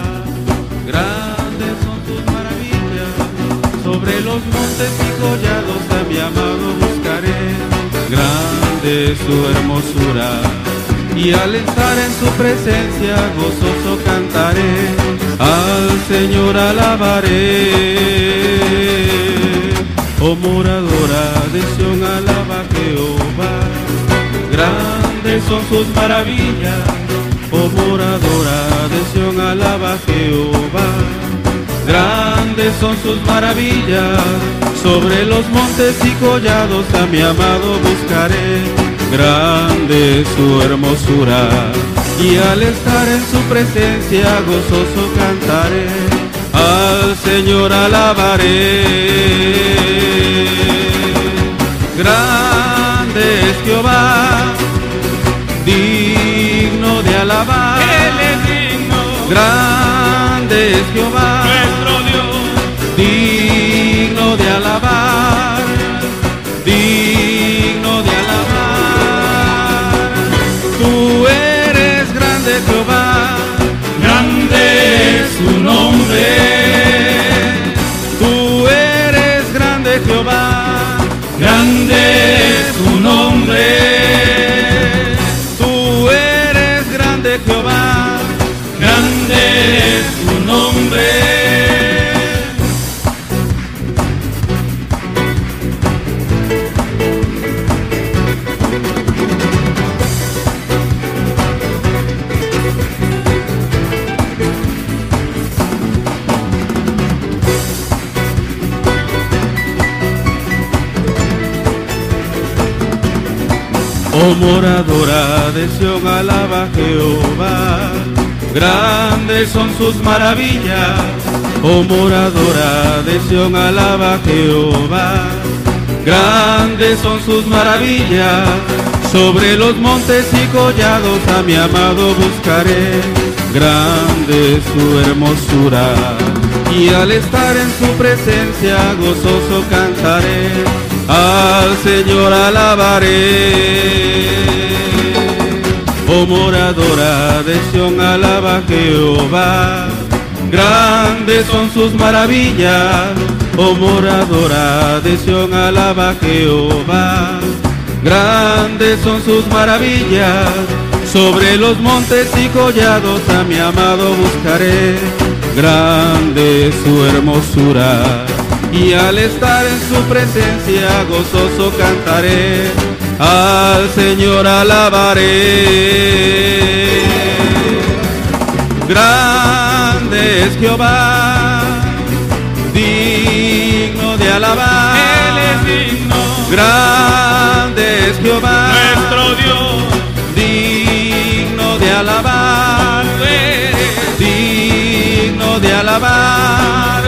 grandes son sus maravillas. Sobre los montes y collados a mi amado buscaré, grande su hermosura. Y al estar en su presencia gozoso cantaré, al Señor alabaré. Oh moradora de Sion, alaba a Jehová, grandes son sus maravillas. De Sion, alaba a Jehová, grandes son sus maravillas. Sobre los montes y collados a mi amado buscaré, grande su hermosura. Y al estar en su presencia gozoso cantaré, al Señor alabaré. Grande es Jehová, digno de alabar. Grande es Jehová, nuestro Dios, digno de alabar, digno de alabar. Tú eres grande Jehová, grande es su nombre, tú eres grande Jehová, grande es su Oh, moradora de Sion, alaba Jehová. Grandes son sus maravillas. Oh moradora de Sion, alaba Jehová, grandes son sus maravillas. Sobre los montes y collados a mi amado buscaré, grande su hermosura. Y al estar en su presencia gozoso cantaré, al Señor alabaré. Oh moradora de alaba Jehová. Grandes son sus maravillas, oh moradora de alaba Jehová. Grandes son sus maravillas, sobre los montes y collados a mi amado buscaré. Grande su hermosura, y al estar en su presencia gozoso cantaré. Al Señor alabaré. Grande es Jehová, digno de alabar. Él es digno, Grande es Jehová, nuestro Dios. digno de alabar, digno de alabar,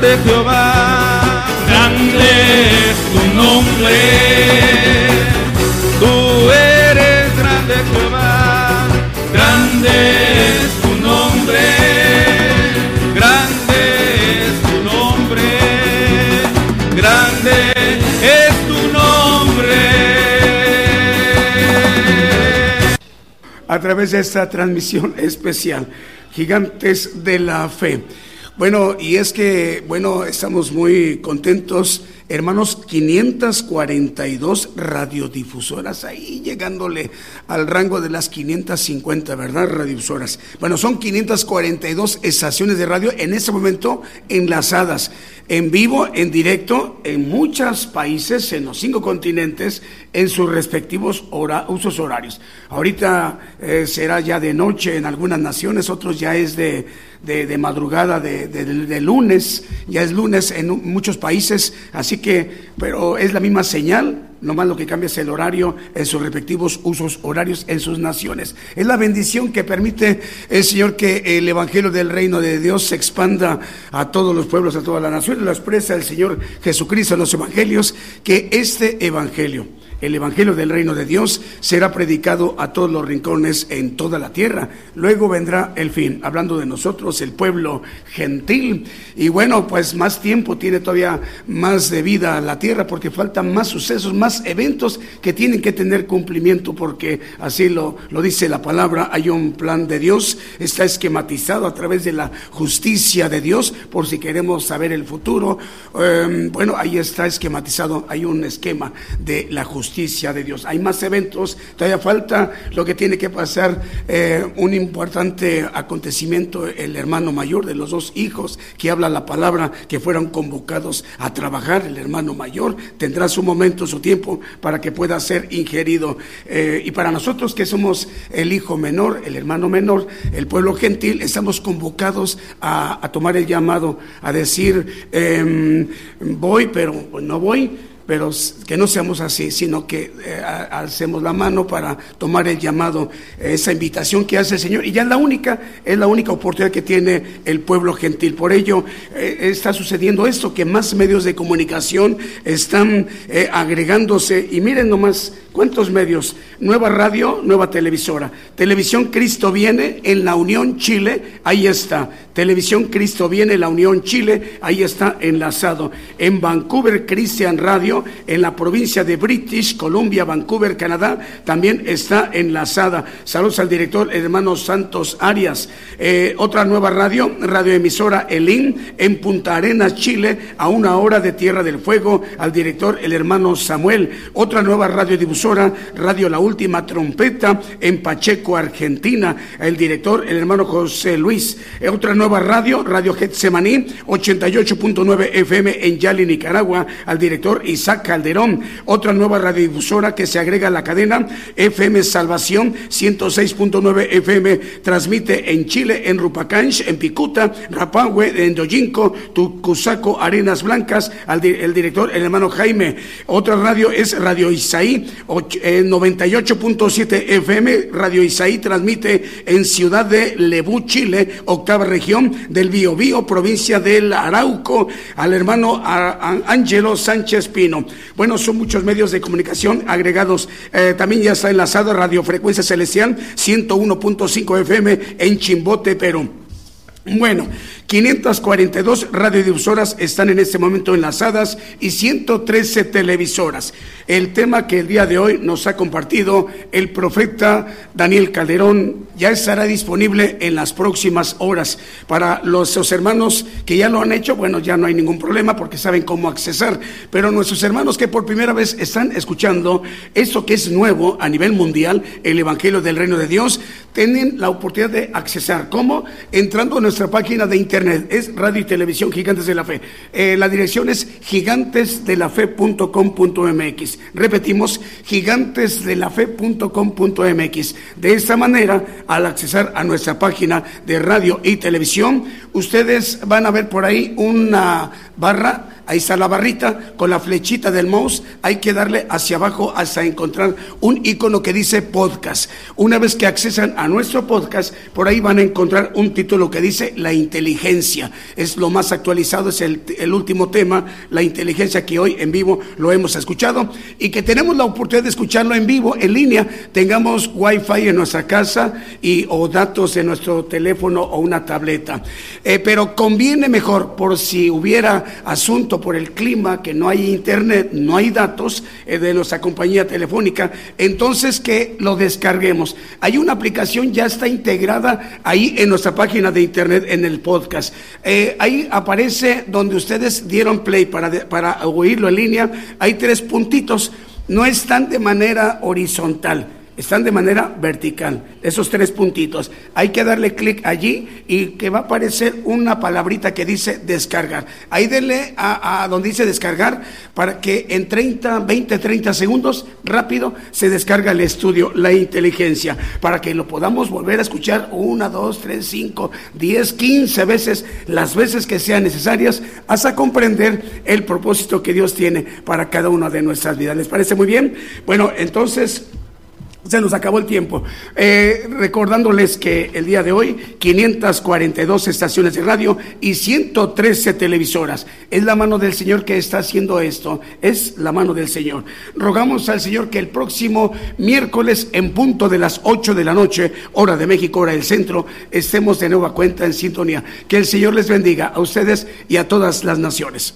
grande Jehová, Grande es tu nombre, tú eres grande Jehová, grande es tu nombre, grande es tu nombre, grande es tu nombre. a través de esta transmisión especial, Gigantes de la Fe. Bueno, y es que, bueno, estamos muy contentos, hermanos, 542 radiodifusoras, ahí llegándole al rango de las 550, ¿verdad? Radiodifusoras. Bueno, son 542 estaciones de radio en este momento enlazadas, en vivo, en directo, en muchos países, en los cinco continentes, en sus respectivos usos horarios. Ahorita eh, será ya de noche en algunas naciones, otros ya es de, de- de madrugada, de, de- de lunes, ya es lunes en muchos países, así que, pero es la misma señal, nomás lo que cambia es el horario en sus respectivos usos horarios en sus naciones. Es la bendición que permite el Señor que el Evangelio del Reino de Dios se expanda a todos los pueblos, a todas las naciones. Lo expresa el Señor Jesucristo en los Evangelios, que este Evangelio, el Evangelio del Reino de Dios será predicado a todos los rincones en toda la tierra. Luego vendrá el fin, hablando de nosotros, el pueblo gentil. Y bueno, pues más tiempo tiene todavía más de vida la tierra porque faltan más sucesos, más eventos que tienen que tener cumplimiento porque así lo, lo dice la palabra. Hay un plan de Dios, está esquematizado a través de la justicia de Dios por si queremos saber el futuro. Eh, bueno, ahí está esquematizado, hay un esquema de la justicia de Dios. Hay más eventos, todavía falta lo que tiene que pasar, eh, un importante acontecimiento, el hermano mayor de los dos hijos que habla la palabra, que fueron convocados a trabajar, el hermano mayor tendrá su momento, su tiempo para que pueda ser ingerido. Eh, y para nosotros que somos el hijo menor, el hermano menor, el pueblo gentil, estamos convocados a, tomar el llamado, a decir, em, voy, pero no voy pero que no seamos así, sino que eh, a- hacemos la mano para tomar el llamado, eh, esa invitación que hace el Señor. Y ya es la única, es la única oportunidad que tiene el pueblo gentil. Por ello eh, está sucediendo esto, que más medios de comunicación están eh, agregándose. Y miren nomás cuántos medios, nueva radio, nueva televisora. Televisión Cristo viene en la Unión Chile, ahí está. Televisión Cristo viene en la Unión Chile, ahí está enlazado. En Vancouver Christian Radio, en la provincia de British Columbia, Vancouver, Canadá, también está enlazada. Saludos al director hermano Santos Arias. Eh, otra nueva radio, radioemisora Elín, en Punta Arenas, Chile, a una hora de Tierra del Fuego, al director el hermano Samuel. Otra nueva radiodifusora, Radio La Última Trompeta, en Pacheco, Argentina, el director el hermano José Luis. Eh, otra nueva radio, Radio Getsemaní, 88.9 FM en Yali, Nicaragua, al director Isaac Calderón. Otra nueva radiodifusora que se agrega a la cadena, FM Salvación, 106.9 FM, transmite en Chile, en Rupacanch, en Picuta, Rapahue, en Doyinco, Tucusaco, Arenas Blancas, al el director, el hermano Jaime. Otra radio es Radio Isaí, och- eh, 98.7 FM, Radio Isaí transmite en Ciudad de Lebú, Chile, octava región del Biobío, provincia del Arauco, al hermano Ángelo Sánchez Pino. Bueno, son muchos medios de comunicación agregados. Eh, también ya está enlazado Radio Frecuencia Celestial, 101.5 FM en Chimbote, Perú. Bueno, 542 radiodifusoras están en este momento enlazadas y 113 televisoras. El tema que el día de hoy nos ha compartido el profeta Daniel Calderón ya estará disponible en las próximas horas. Para los hermanos que ya lo han hecho, bueno, ya no hay ningún problema porque saben cómo accesar. Pero nuestros hermanos que por primera vez están escuchando esto que es nuevo a nivel mundial, el Evangelio del Reino de Dios, tienen la oportunidad de accesar. ¿Cómo? Entrando a nuestra página de internet es Radio y Televisión Gigantes de la Fe. Eh, la dirección es gigantesdelafe.com.mx. Repetimos, gigantesdelafe.com.mx. De esta manera, al accesar a nuestra página de radio y televisión, ustedes van a ver por ahí una barra Ahí está la barrita con la flechita del mouse. Hay que darle hacia abajo hasta encontrar un icono que dice podcast. Una vez que accesan a nuestro podcast, por ahí van a encontrar un título que dice la inteligencia. Es lo más actualizado, es el, último tema, la inteligencia que hoy en vivo lo hemos escuchado y que tenemos la oportunidad de escucharlo en vivo, en línea. Tengamos wifi en nuestra casa y o datos en nuestro teléfono o una tableta. Eh, pero conviene mejor por si hubiera asunto por el clima, que no hay internet, no hay datos eh, de nuestra compañía telefónica, entonces que lo descarguemos. Hay una aplicación, ya está integrada ahí en nuestra página de internet, en el podcast. Eh, ahí aparece donde ustedes dieron play para, para oírlo en línea, hay tres puntitos, no están de manera horizontal están de manera vertical, esos tres puntitos. Hay que darle clic allí y que va a aparecer una palabrita que dice descargar. Ahí denle a, donde dice descargar para que en 30, 20, 30 segundos rápido se descarga el estudio, la inteligencia, para que lo podamos volver a escuchar una, dos, tres, cinco, diez, quince veces, las veces que sean necesarias, hasta comprender el propósito que Dios tiene para cada una de nuestras vidas. ¿Les parece muy bien? Bueno, entonces... Se nos acabó el tiempo. Eh, recordándoles que el día de hoy, 542 estaciones de radio y 113 televisoras. Es la mano del Señor que está haciendo esto. Es la mano del Señor. Rogamos al Señor que el próximo miércoles, en punto de las 8 de la noche, hora de México, hora del centro, estemos de nueva cuenta en sintonía. Que el Señor les bendiga a ustedes y a todas las naciones.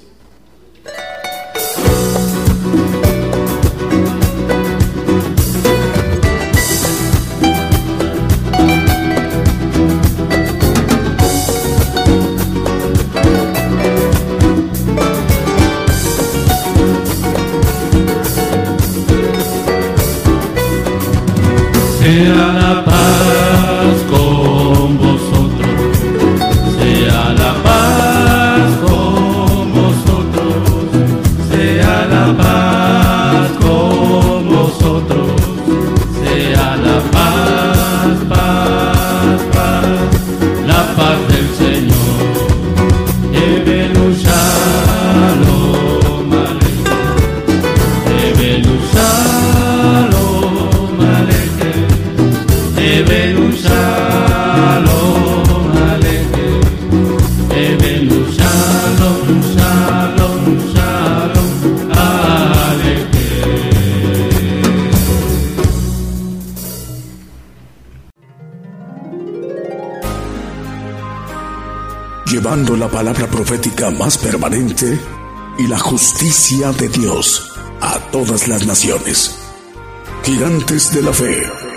Más permanente y la justicia de Dios a todas las naciones. Gigantes de la fe.